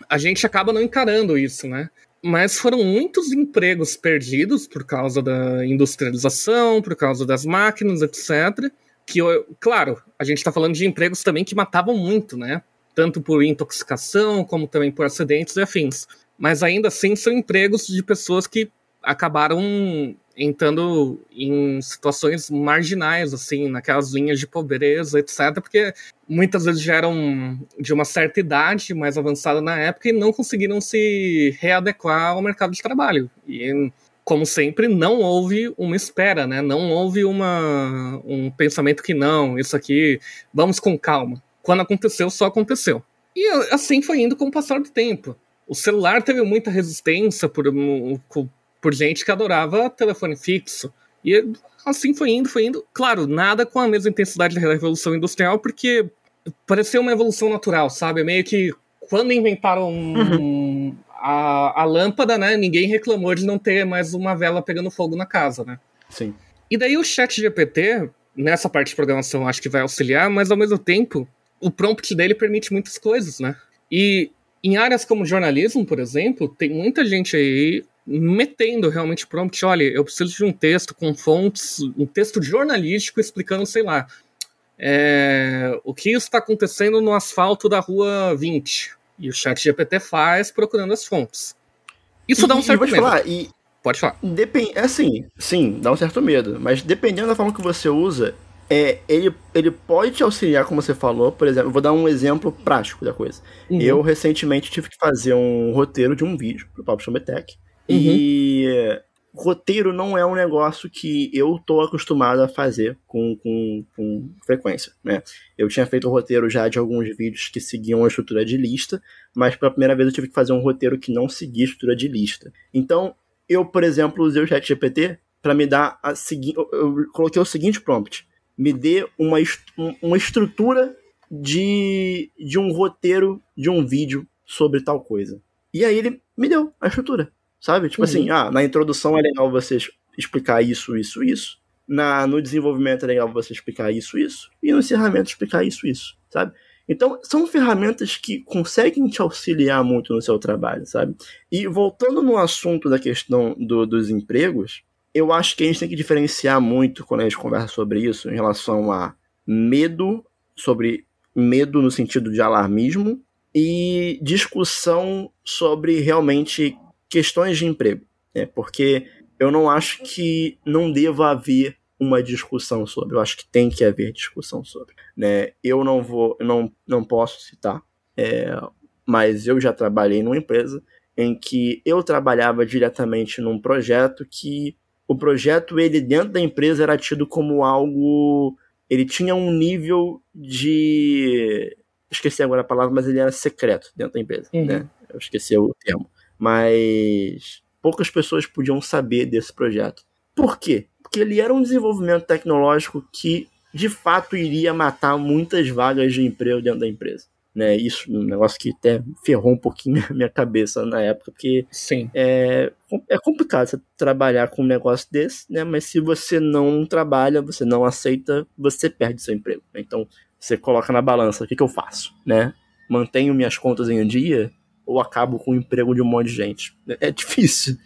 A gente acaba não encarando isso, né? Mas foram muitos empregos perdidos por causa da industrialização, por causa das máquinas, etc que, claro, a gente está falando de empregos também que matavam muito, né? Tanto por intoxicação, como também por acidentes e afins. Mas ainda assim são empregos de pessoas que acabaram entrando em situações marginais, assim, naquelas linhas de pobreza, etc., porque muitas vezes já eram de uma certa idade, mais avançada na época, e não conseguiram se readequar ao mercado de trabalho. E como sempre, não houve uma espera, né? Não houve uma, um pensamento que não, isso aqui, vamos com calma. Quando aconteceu, só aconteceu. E assim foi indo com o passar do tempo. O celular teve muita resistência por, por gente que adorava telefone fixo. E assim foi indo, foi indo. Claro, nada com a mesma intensidade da Revolução Industrial, porque pareceu uma evolução natural, sabe? Meio que quando inventaram uhum. a, a lâmpada, né, ninguém reclamou de não ter mais uma vela pegando fogo na casa, né? Sim. E daí o chat GPT, nessa parte de programação, acho que vai auxiliar, mas ao mesmo tempo, o prompt dele permite muitas coisas, né? E em áreas como jornalismo, por exemplo, tem muita gente aí metendo realmente prompt, olha, eu preciso de um texto com fontes, um texto jornalístico explicando, sei lá, é, o que está acontecendo no asfalto da rua 20. E o chat GPT faz procurando as fontes. Isso e, dá um certo medo. Falar, e Pode falar. Depend... Assim, sim, dá um certo medo. Mas dependendo da forma que você usa, é, ele, ele pode te auxiliar, como você falou. Por exemplo, eu vou dar um exemplo prático da coisa. Uhum. Eu recentemente tive que fazer um roteiro de um vídeo pro Papo Chometech. Uhum. E roteiro não é um negócio que eu tô acostumado a fazer com, com, com frequência, né? Eu tinha feito roteiro já de alguns vídeos que seguiam a estrutura de lista, mas pela primeira vez eu tive que fazer um roteiro que não seguia a estrutura de lista. Então, eu, por exemplo, usei o chat GPT para me dar a seguinte... Eu coloquei o seguinte prompt. Me dê uma, uma estrutura de, de um roteiro de um vídeo sobre tal coisa. E aí ele me deu a estrutura. Sabe? Tipo assim, uhum. assim, ah, na introdução é legal você explicar isso, isso, isso. Na, no desenvolvimento é legal você explicar isso, isso. E no encerramento explicar isso, isso, sabe? Então, são ferramentas que conseguem te auxiliar muito no seu trabalho, sabe? E voltando no assunto da questão do, dos empregos, eu acho que a gente tem que diferenciar muito quando a gente conversa sobre isso em relação a medo, sobre medo no sentido de alarmismo, e discussão sobre realmente questões de emprego, né? Porque eu não acho que não deva haver uma discussão sobre. Eu acho que tem que haver discussão sobre. Né? Eu não vou, eu não, não posso citar, é, mas eu já trabalhei numa empresa em que eu trabalhava diretamente num projeto que o projeto ele dentro da empresa era tido como algo, ele tinha um nível de esqueci agora a palavra, mas ele era secreto dentro da empresa, uhum. né? Eu esqueci o termo mas poucas pessoas podiam saber desse projeto. Por quê? Porque ele era um desenvolvimento tecnológico que de fato iria matar muitas vagas de emprego dentro da empresa. Né, isso é um negócio que até ferrou um pouquinho a minha cabeça na época, porque Sim. É, é complicado você trabalhar com um negócio desse, né? Mas se você não trabalha, você não aceita, você perde seu emprego. Então você coloca na balança, o que, que eu faço? Né? Mantenho minhas contas em dia ou acabo com o emprego de um monte de gente. É difícil.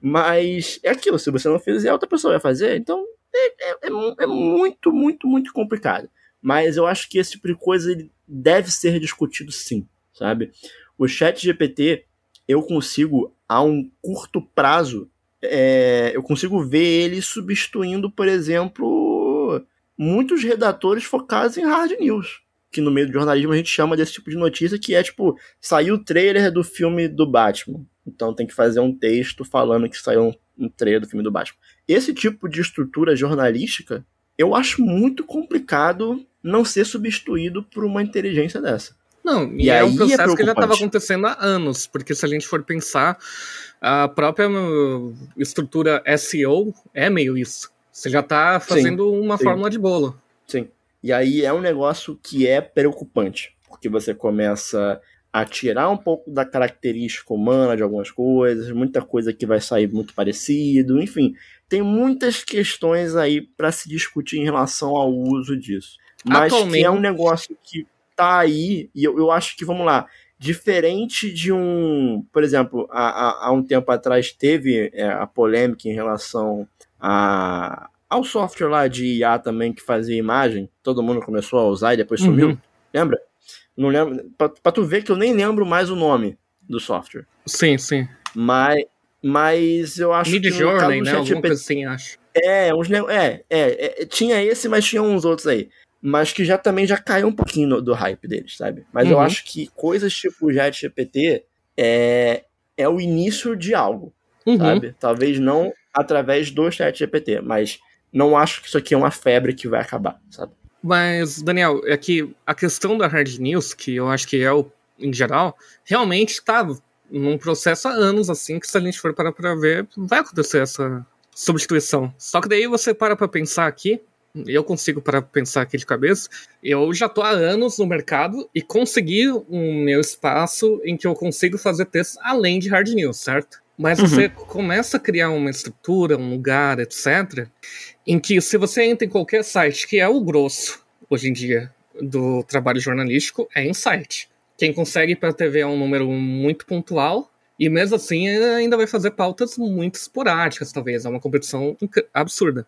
Mas é aquilo, se você não fizer, outra pessoa vai fazer, então é, é, é, é muito, muito, muito complicado. Mas eu acho que esse tipo de coisa ele deve ser discutido sim, sabe? O chat GPT, eu consigo, a um curto prazo, é, eu consigo ver ele substituindo, por exemplo, muitos redatores focados em hard news que no meio do jornalismo a gente chama desse tipo de notícia, que é tipo, saiu o trailer do filme do Batman. Então tem que fazer um texto falando que saiu um trailer do filme do Batman. Esse tipo de estrutura jornalística, eu acho muito complicado não ser substituído por uma inteligência dessa. Não, e, e é um é processo é que já estava acontecendo há anos, porque se a gente for pensar, a própria uh, estrutura SEO é meio isso. Você já está fazendo sim, uma sim. fórmula de bolo. Sim. E aí é um negócio que é preocupante, porque você começa a tirar um pouco da característica humana de algumas coisas, muita coisa que vai sair muito parecido, enfim, tem muitas questões aí para se discutir em relação ao uso disso. Mas Atualmente... que é um negócio que tá aí, e eu, eu acho que, vamos lá, diferente de um, por exemplo, há, há, há um tempo atrás teve é, a polêmica em relação a, ao software lá de IA também que fazia imagem, todo mundo começou a usar e depois sumiu. Uhum. Lembra? Não lembro. Pra, pra, tu ver que eu nem lembro mais o nome do software. Sim, sim. Mas, mas eu acho Mid que. Journey, né? Alguma coisa assim, acho. É, uns, é, é, é, tinha esse, mas tinha uns outros aí. Mas que já também já caiu um pouquinho no, do hype deles, sabe? Mas uhum. eu acho que coisas tipo o GPT é, é o início de algo, uhum. sabe? Talvez não através do chat GPT, mas não acho que isso aqui é uma febre que vai acabar, sabe? Mas, Daniel, é que a questão da hard news, que eu acho que é o em geral, realmente está num processo há anos, assim, que se a gente for parar para ver, vai acontecer essa substituição. Só que daí você para para pensar aqui, eu consigo para pensar aqui de cabeça, eu já tô há anos no mercado e consegui um meu espaço em que eu consigo fazer textos além de hard news, certo? Mas uhum. você começa a criar uma estrutura, um lugar, etc., em que se você entra em qualquer site, que é o grosso hoje em dia do trabalho jornalístico, é insight. Quem consegue para a TV é um número muito pontual, e mesmo assim ainda vai fazer pautas muito esporádicas, talvez. É uma competição absurda.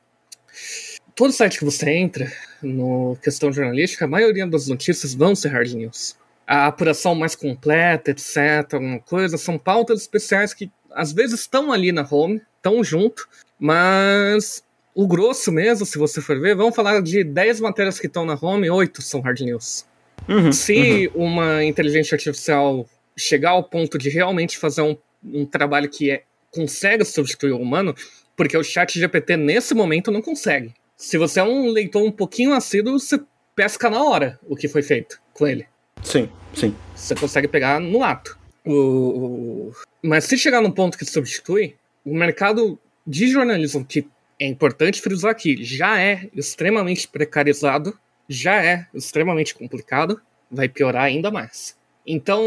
Todo site que você entra, no questão jornalística, a maioria das notícias vão ser hard news. A apuração mais completa, etc., alguma coisa, são pautas especiais que às vezes estão ali na home, estão junto, mas o grosso mesmo, se você for ver, vamos falar de 10 matérias que estão na home, 8 são hard news. Uhum, se uhum. uma inteligência artificial chegar ao ponto de realmente fazer um, um trabalho que é, consegue substituir o humano, porque o chat GPT nesse momento não consegue. Se você é um leitor um pouquinho assíduo, você pesca na hora o que foi feito com ele. Sim, sim. Você consegue pegar no ato. O. Mas se chegar num ponto que substitui, o mercado de jornalismo, que é importante frisar aqui, já é extremamente precarizado, já é extremamente complicado, vai piorar ainda mais. Então,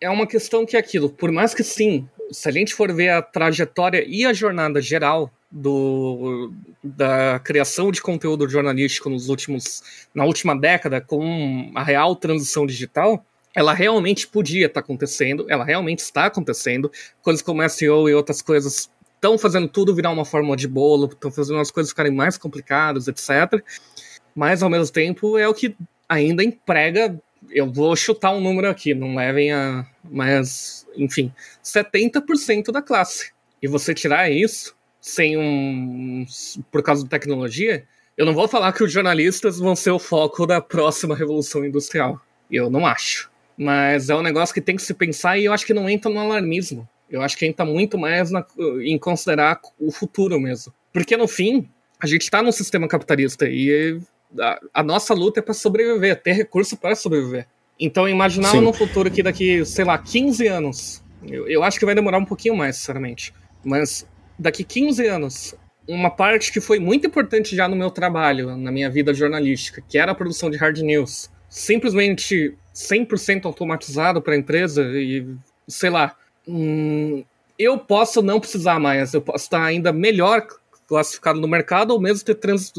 é uma questão que é aquilo, por mais que sim, se a gente for ver a trajetória e a jornada geral do, da criação de conteúdo jornalístico nos últimos, na última década, com a real transição digital, ela realmente podia estar tá acontecendo, ela realmente está acontecendo. Coisas como SEO e outras coisas estão fazendo tudo virar uma fórmula de bolo, estão fazendo as coisas ficarem mais complicadas, etc. Mas ao mesmo tempo é o que ainda emprega eu vou chutar um número aqui, não levem a. Mas, enfim, 70% da classe. E você tirar isso sem um. por causa da tecnologia, eu não vou falar que os jornalistas vão ser o foco da próxima revolução industrial. Eu não acho. Mas é um negócio que tem que se pensar e eu acho que não entra no alarmismo. Eu acho que entra muito mais na, em considerar o futuro mesmo. Porque no fim, a gente está num sistema capitalista e a, a nossa luta é para sobreviver, ter recurso para sobreviver. Então, imaginar no futuro que daqui, sei lá, 15 anos, eu, eu acho que vai demorar um pouquinho mais, sinceramente, mas daqui 15 anos, uma parte que foi muito importante já no meu trabalho, na minha vida jornalística, que era a produção de hard news, simplesmente 100% automatizado para a empresa e, sei lá, hum, eu posso não precisar mais, eu posso estar ainda melhor classificado no mercado ou mesmo ter trans,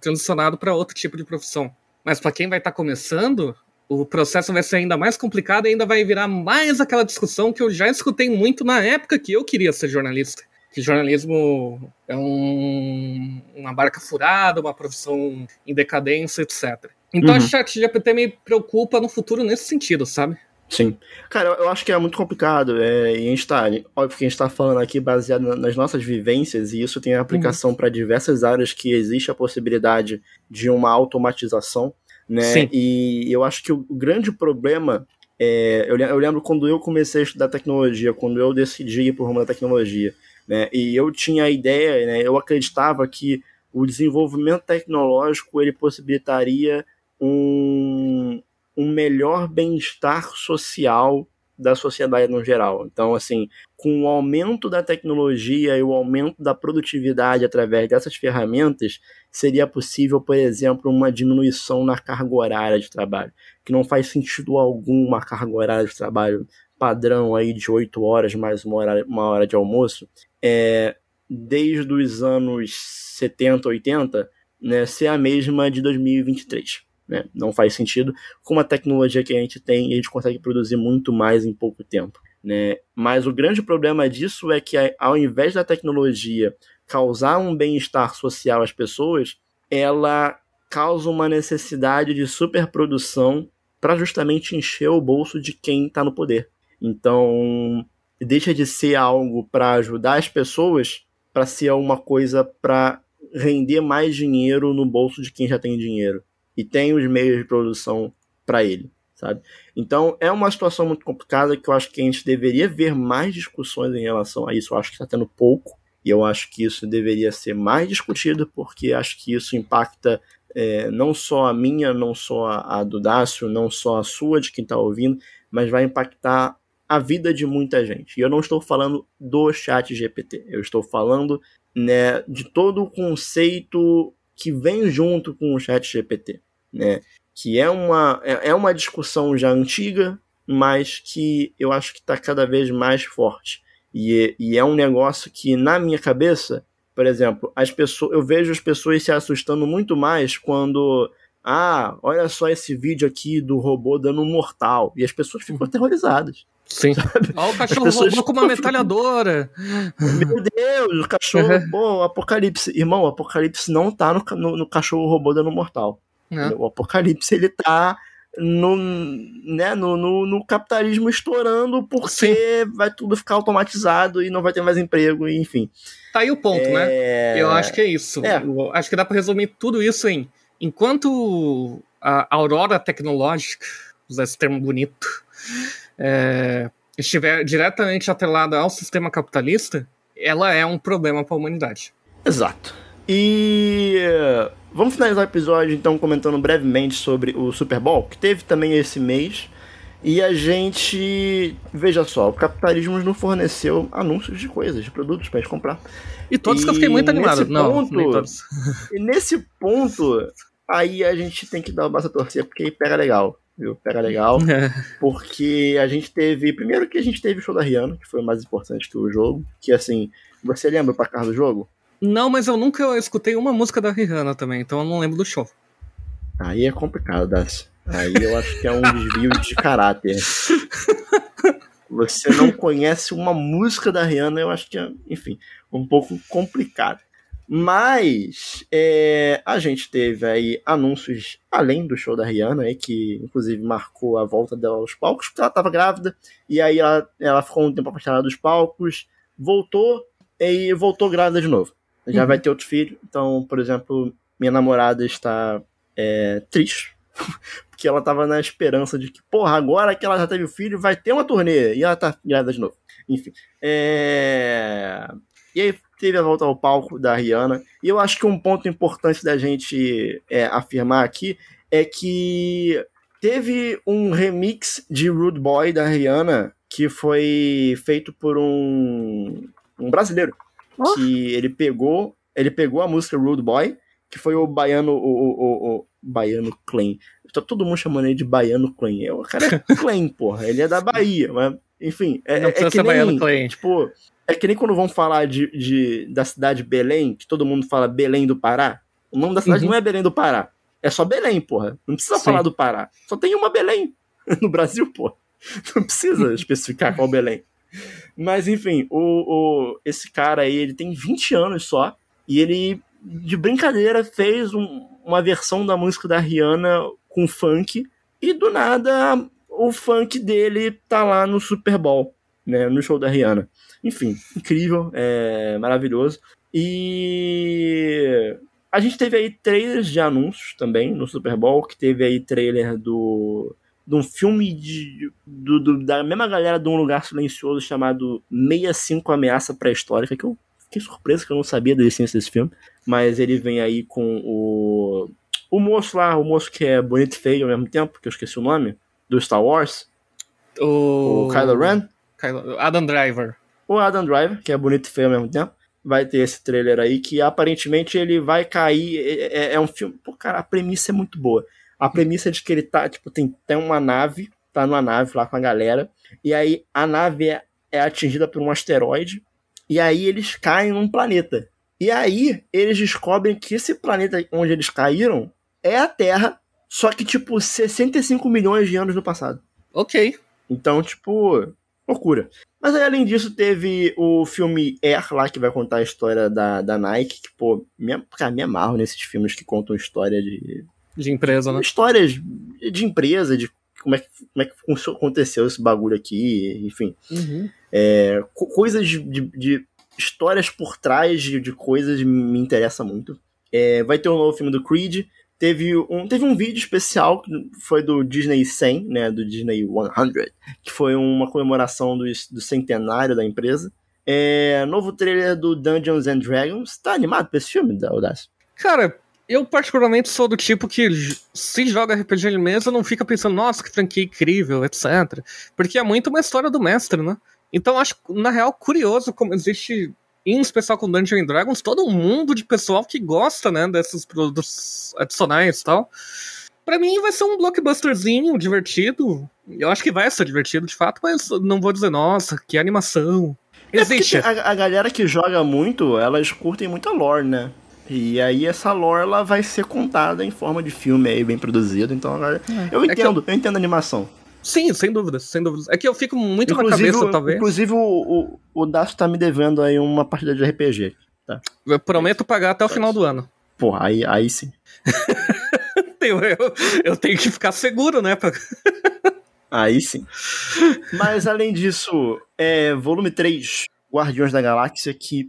transicionado para outro tipo de profissão. Mas para quem vai estar tá começando, o processo vai ser ainda mais complicado e ainda vai virar mais aquela discussão que eu já escutei muito na época que eu queria ser jornalista. Que jornalismo é um, uma barca furada, uma profissão em decadência, etc. Então uhum. a ChatGPT me preocupa no futuro nesse sentido, sabe? Sim. Cara, eu acho que é muito complicado. É, e a gente tá, óbvio que a gente tá falando aqui baseado nas nossas vivências, e isso tem aplicação uhum. para diversas áreas que existe a possibilidade de uma automatização, né? Sim. E eu acho que o grande problema. É, eu, eu lembro quando eu comecei a estudar tecnologia, quando eu decidi ir por rumo da tecnologia, né? E eu tinha a ideia, né? Eu acreditava que o desenvolvimento tecnológico ele possibilitaria um, um melhor bem-estar social da sociedade no geral. Então, assim, com o aumento da tecnologia e o aumento da produtividade através dessas ferramentas, seria possível, por exemplo, uma diminuição na carga horária de trabalho, que não faz sentido algum uma carga horária de trabalho padrão aí de 8 horas mais uma hora, uma hora de almoço, é, desde os anos 70, 80, né, ser a mesma de 2023. Né? Não faz sentido. Com a tecnologia que a gente tem, a gente consegue produzir muito mais em pouco tempo. Né? Mas o grande problema disso é que, ao invés da tecnologia causar um bem-estar social às pessoas, ela causa uma necessidade de superprodução para justamente encher o bolso de quem está no poder. Então, deixa de ser algo para ajudar as pessoas para ser uma coisa para render mais dinheiro no bolso de quem já tem dinheiro e tem os meios de produção para ele, sabe? Então é uma situação muito complicada que eu acho que a gente deveria ver mais discussões em relação a isso. Eu acho que está tendo pouco e eu acho que isso deveria ser mais discutido porque acho que isso impacta é, não só a minha, não só a, a do Dácio, não só a sua de quem está ouvindo, mas vai impactar a vida de muita gente. E eu não estou falando do chat GPT, eu estou falando né, de todo o conceito que vem junto com o chat GPT, né? Que é uma, é, é uma discussão já antiga, mas que eu acho que está cada vez mais forte. E, e é um negócio que, na minha cabeça, por exemplo, as pessoas, eu vejo as pessoas se assustando muito mais quando ah, olha só esse vídeo aqui do robô dando um mortal. E as pessoas ficam uhum. aterrorizadas. Sim. Olha o cachorro pessoas... robô com uma metralhadora. Meu Deus, o cachorro uhum. robô, apocalipse. Irmão, o apocalipse não tá no, no, no cachorro robô dando mortal. O apocalipse, ele tá no, né, no, no, no, capitalismo estourando porque Sim. vai tudo ficar automatizado e não vai ter mais emprego, enfim. Tá aí o ponto, né? é... né? Eu acho que é isso. É. Acho que dá para resumir tudo isso em enquanto a aurora tecnológica, usar esse termo bonito, é, estiver diretamente atrelada ao sistema capitalista, ela é um problema para a humanidade. Exato. E Vamos finalizar o episódio então comentando brevemente sobre o Super Bowl, que teve também esse mês. E a gente. Veja só, o capitalismo nos forneceu anúncios de coisas, de produtos pra gente comprar. E todos e que eu fiquei muito animado. Não, ponto, nem todos. E nesse ponto, aí a gente tem que dar o braço a torcer, porque aí pega legal. Viu? Pega legal. É. Porque a gente teve. Primeiro que a gente teve o show da Rihanna, que foi o mais importante que o jogo. Que assim, você lembra pra carro do jogo? Não, mas eu nunca escutei uma música da Rihanna também, então eu não lembro do show. Aí é complicado, Das. Aí eu acho que é um desvio de caráter. Você não conhece uma música da Rihanna, eu acho que é, enfim, um pouco complicado. Mas é, a gente teve aí anúncios além do show da Rihanna, aí, que inclusive marcou a volta dela aos palcos, porque ela estava grávida, e aí ela, ela ficou um tempo afastada dos palcos, voltou e voltou grávida de novo já uhum. vai ter outro filho. Então, por exemplo, minha namorada está é, triste. porque ela tava na esperança de que, porra, agora que ela já teve o filho, vai ter uma turnê. E ela tá grávida de novo. Enfim. É... E aí teve a volta ao palco da Rihanna. E eu acho que um ponto importante da gente é, afirmar aqui é que teve um remix de Rude Boy da Rihanna que foi feito por um, um brasileiro oh. que ele pegou, ele pegou a música Rude Boy, que foi o baiano, o, o, o, o baiano Clan. Tá todo mundo chamando ele de baiano Clan. É, o cara é Clan, porra. Ele é da Bahia, mas enfim, é, Não é que nem, Clan. tipo, é que nem quando vão falar de, de, da cidade Belém, que todo mundo fala Belém do Pará. O nome da cidade uhum. não é Belém do Pará. É só Belém, porra. Não precisa Sim. falar do Pará. Só tem uma Belém no Brasil, porra. Não precisa especificar qual Belém. Mas enfim, o, o, esse cara aí, ele tem 20 anos só. E ele, de brincadeira, fez um, uma versão da música da Rihanna com funk. E do nada, o funk dele tá lá no Super Bowl, né? No show da Rihanna. Enfim, incrível, é maravilhoso. E a gente teve aí trailers de anúncios também no Super Bowl, que teve aí trailer do de um filme de, do, do, da mesma galera de um lugar silencioso chamado 65 Ameaça Pré-Histórica, que eu fiquei surpreso que eu não sabia da existência desse filme. Mas ele vem aí com o. O moço lá, o moço que é bonito e feio ao mesmo tempo, que eu esqueci o nome, do Star Wars. O, o Kylo Ren. Kylo... Adam Driver. O Adam Driver, que é bonito e feio ao mesmo tempo. Vai ter esse trailer aí que aparentemente ele vai cair. É, é, é um filme. Pô, cara, a premissa é muito boa. A premissa é de que ele tá, tipo, tem, tem uma nave, tá numa nave lá com a galera, e aí a nave é, é atingida por um asteroide, e aí eles caem num planeta. E aí eles descobrem que esse planeta onde eles caíram é a Terra, só que, tipo, 65 milhões de anos no passado. Ok. Então, tipo, loucura. Mas aí, além disso, teve o filme Air lá, que vai contar a história da, da Nike, que, pô, me, cara, me amarro nesses filmes que contam história de, de empresa, né? Histórias de empresa, de como é que, como é que aconteceu esse bagulho aqui, enfim. Uhum. É, coisas de, de, de, histórias por trás de, de coisas me interessa muito. É, vai ter um novo filme do Creed. Teve um, teve um vídeo especial que foi do Disney 100, né, do Disney 100, que foi uma comemoração do, do centenário da empresa. É, novo trailer do Dungeons and Dragons. Tá animado pra esse filme, Audácio? Cara, eu, particularmente, sou do tipo que se joga RPG de mesa, não fica pensando, nossa, que franquia incrível, etc. Porque é muito uma história do mestre, né? Então, acho, na real, curioso como existe em especial com Dungeons Dragons, todo mundo de pessoal que gosta, né, desses produtos adicionais e tal. Pra mim vai ser um blockbusterzinho divertido. Eu acho que vai ser divertido de fato, mas não vou dizer, nossa, que animação. É Existe. a, a galera que joga muito, elas curtem muita lore, né? E aí essa lore ela vai ser contada em forma de filme aí, bem produzido. Então agora. Eu É entendo, eu... entendo a animação. Sim, sem dúvidas, sem dúvidas. É que eu fico muito na Inclusive, cabeça, o- talvez. inclusive o, o, o Daço tá me devendo aí uma partida de RPG. Eu prometo pagar até o final do ano. Porra, aí, aí sim. Eu, eu, eu tenho que ficar seguro, né? Aí sim. Mas além disso, é, volume 3, Guardiões da Galáxia, que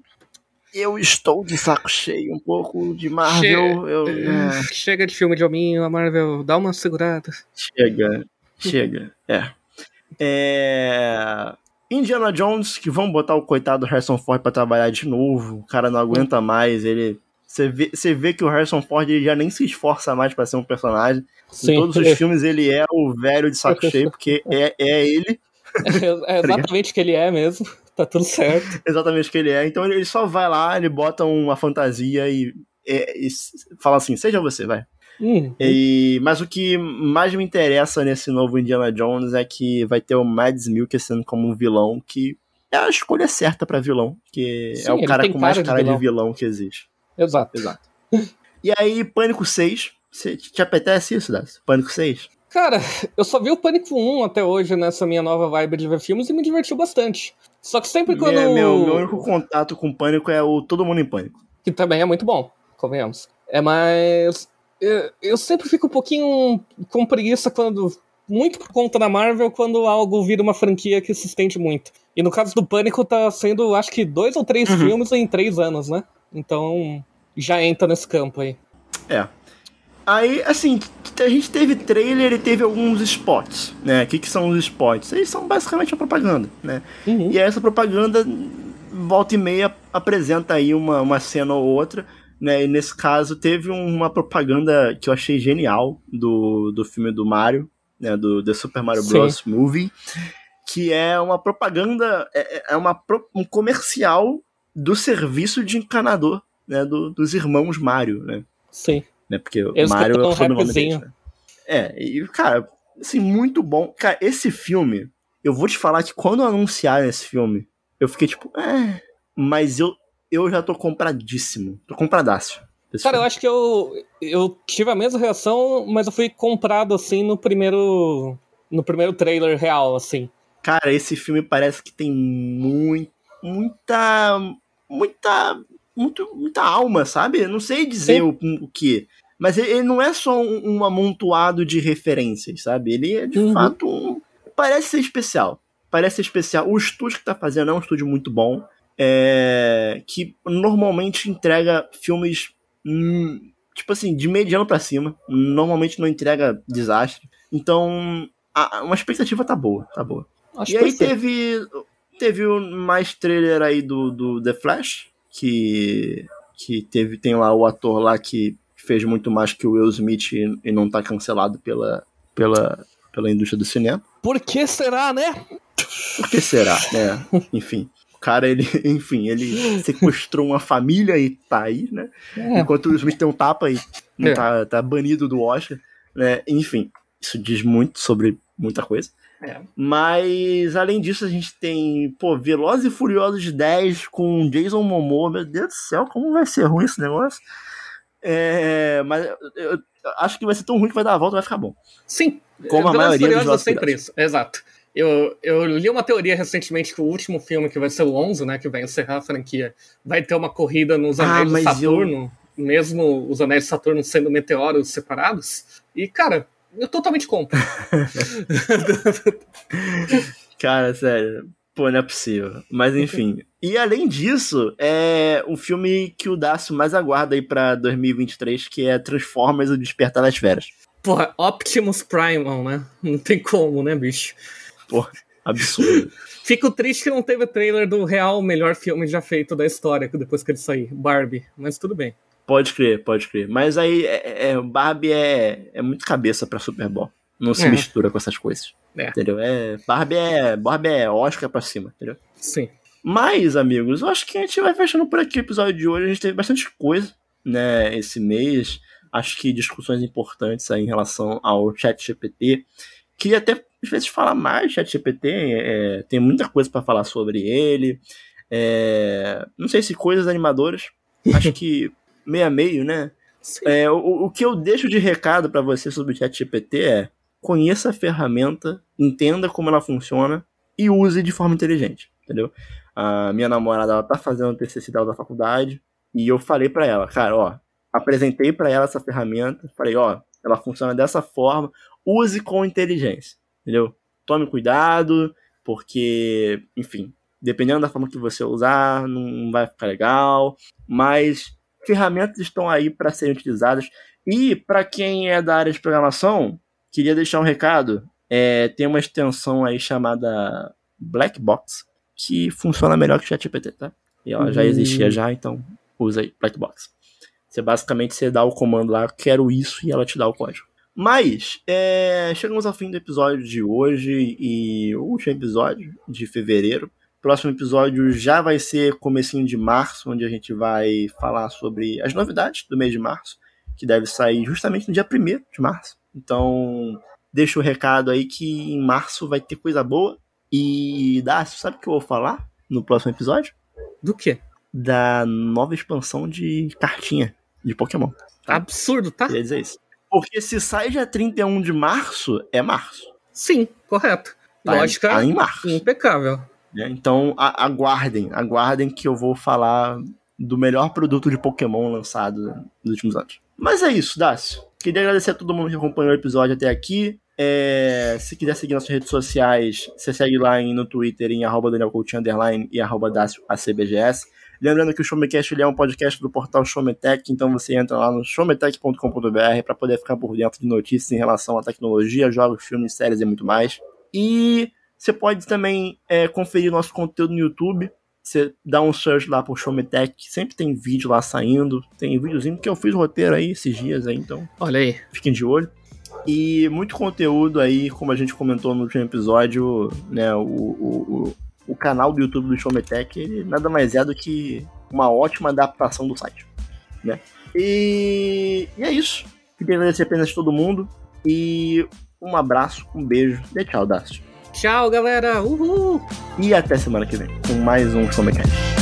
eu estou de saco cheio um pouco de Marvel. Eu, é, Chega de filme de hominho, a Marvel dá uma segurada. chega, chega. É. É. Indiana Jones, que vão botar o coitado Harrison Ford pra trabalhar de novo. O cara não aguenta mais. Ele. Você vê, vê que o Harrison Ford ele já nem se esforça mais pra ser um personagem. Em todos os filmes ele é o velho de saco cheio, porque é, é ele é exatamente o que ele é mesmo. Tá tudo certo. exatamente o que ele é. Então ele só vai lá, ele bota uma fantasia e, e- e fala assim: seja você, vai. Hum, E, mas o que mais me interessa nesse novo Indiana Jones é que vai ter o Mads Mikkelsen como um vilão, que é a escolha certa pra vilão, que Sim, é o cara com mais cara de cara de vilão. vilão que existe. exato. Exato. e aí, Pânico 6. Cê, te apetece isso, Dacio? Pânico 6? Cara, eu só vi o Pânico 1 até hoje nessa minha nova vibe de ver filmes e me divertiu bastante. Só que sempre quando. Meu, meu, meu único contato com Pânico é o Todo Mundo em Pânico. Que também é muito bom, convenhamos. É mais. Eu, eu sempre fico um pouquinho com preguiça quando. Muito por conta da Marvel, quando algo vira uma franquia que se estende muito. E no caso do Pânico, tá sendo, acho que, dois ou três Uhum. filmes em três anos, né? Então. Já entra nesse campo aí. É. Aí, assim, a gente teve trailer e teve alguns spots, né? O que, que são os spots? Eles são basicamente a propaganda, né? Uhum. E aí essa propaganda, volta e meia, apresenta aí uma, uma cena ou outra, né? E nesse caso teve uma propaganda que eu achei genial do, do filme do Mario, né? Do The Super Mario Sim. Bros. Movie, que é uma propaganda, é, é uma, pro- um comercial do serviço de encanador, né? Do, dos irmãos Mario, né? Sim. Né? Porque o Eles Mario é o um deles, né? É, e, cara, assim, muito bom. Cara, esse filme, eu vou te falar que quando anunciaram esse filme, eu fiquei tipo, é. Mas eu, eu já tô compradíssimo. Tô compradaço. Cara, eu filme. acho que eu, eu tive a mesma reação, mas eu fui comprado assim no primeiro. No primeiro trailer real, assim. Cara, esse filme parece que tem muito, muita. Muita. Muito, muita alma, sabe? Eu não sei dizer o, o que. Mas ele, não é só um, um amontoado de referências, sabe? Ele é de Uhum. fato um. Parece ser especial. Parece ser especial. O estúdio que tá fazendo é um estúdio muito bom. é, que normalmente entrega filmes. hum, tipo assim, de mediano pra cima. Normalmente não entrega desastre. Então, a- uma expectativa tá boa, tá boa. Acho E aí teve, teve mais trailer aí do, do The Flash, que, que teve, tem lá o ator lá que fez muito mais que o Will Smith e, e não tá cancelado pela, pela, pela indústria do cinema. Por que será, né? Por que será? É, enfim. O cara, ele, enfim, ele sequestrou uma família e tá aí, né? É. Enquanto o Will Smith tem um tapa e É. tá, tá banido do Oscar, né? Enfim, isso diz muito sobre muita coisa. É. Mas, além disso, a gente tem, pô, Velozes e Furiosos 10 com Jason Momoa. Meu Deus do céu, como vai ser ruim esse negócio? É, mas eu, eu acho que vai ser tão ruim que vai dar a volta e vai ficar bom. Sim. Como a Velozes maioria dos Furiosos é Velozes e sempre isso. Exato. Eu, eu li uma teoria recentemente que o último filme, que vai ser o 11, né, que vai encerrar a franquia, vai ter uma corrida nos Ah, anéis de mas Saturno, mesmo os anéis de Saturno sendo meteoros separados. E, cara, eu totalmente compro. Cara, sério. Pô, não é possível. Mas enfim. e além disso, é um filme que o Dácio mais aguarda aí pra 2023, que é Transformers: O Despertar das Feras. Porra, Optimus Primal, né? Não tem como, né, bicho? Porra, absurdo. Fico triste que não teve trailer do real melhor filme já feito da história depois que ele sair, Barbie, mas tudo bem. Pode crer, pode crer. Mas aí, é, é, Barbie é, é muito cabeça pra Super Bowl. Não se É. mistura com essas coisas. É. Entendeu? É, Barbie, é, Barbie é Oscar pra cima, entendeu? Sim. Mas, amigos, eu acho que a gente vai fechando por aqui o episódio de hoje. A gente teve bastante coisa, né, esse mês. Acho que discussões importantes aí em relação ao chat GPT. Queria até, às vezes, falar mais do chat GPT. É, tem muita coisa para falar sobre ele. É, não sei se coisas animadoras. Acho que meio a meio, né? É, o, o que eu deixo de recado para você sobre o chat GPT é conheça a ferramenta, entenda como ela funciona e use de forma inteligente, entendeu? A minha namorada, ela tá fazendo o TCC dela da faculdade e eu falei para ela, cara, ó, apresentei para ela essa ferramenta, falei, ó, ela funciona dessa forma, use com inteligência, entendeu? Tome cuidado, porque, enfim, dependendo da forma que você usar, não vai ficar legal, mas ferramentas estão aí para serem utilizadas. E para quem é da área de programação, queria deixar um recado. É, tem uma extensão aí chamada Black Box, que funciona melhor que o ChatGPT, tá? E ela já existia já, então usa aí, Black Box. Você basicamente você dá o comando lá, quero isso, e ela te dá o código. Mas, é, chegamos ao fim do episódio de hoje e o último episódio de fevereiro. Próximo episódio já vai ser comecinho de março, onde a gente vai falar sobre as novidades do mês de março, que deve sair justamente no dia 1 de março. Então, deixa o recado aí que em março vai ter coisa boa. E, Dácio, sabe o que eu vou falar no próximo episódio? Do quê? Da nova expansão de cartinha de Pokémon. Tá absurdo, tá? Queria dizer isso. Porque se sai dia 31 de março, é março. Sim, correto. Tá Lógica tá em março. impecável. Né? Então a, aguardem, aguardem que eu vou falar do melhor produto de Pokémon lançado nos últimos anos. Mas é isso, Dácio. Queria agradecer a todo mundo que acompanhou o episódio até aqui. É, se quiser seguir nossas redes sociais, você segue lá em, no Twitter em arroba e arroba. Lembrando que o Showmecast é um podcast do portal Showmetech, então você entra lá no showmetech.com.br para poder ficar por dentro de notícias em relação à tecnologia, jogos, filmes, séries e muito mais. E você pode também é, conferir nosso conteúdo no YouTube. Você dá um search lá por Showmetech, sempre tem vídeo lá saindo. Tem videozinho que eu fiz roteiro aí esses dias aí, então. Olha aí. Fiquem de olho. E muito conteúdo aí, como a gente comentou no último episódio, né? O, o, o, o canal do YouTube do Showmetech, ele nada mais é do que uma ótima adaptação do site, né? E, e é isso. Queria agradecer apenas a todo mundo. E um abraço, um beijo e tchau, Dácio. Tchau, galera. Uhul. E até semana que vem com mais um Showmecast.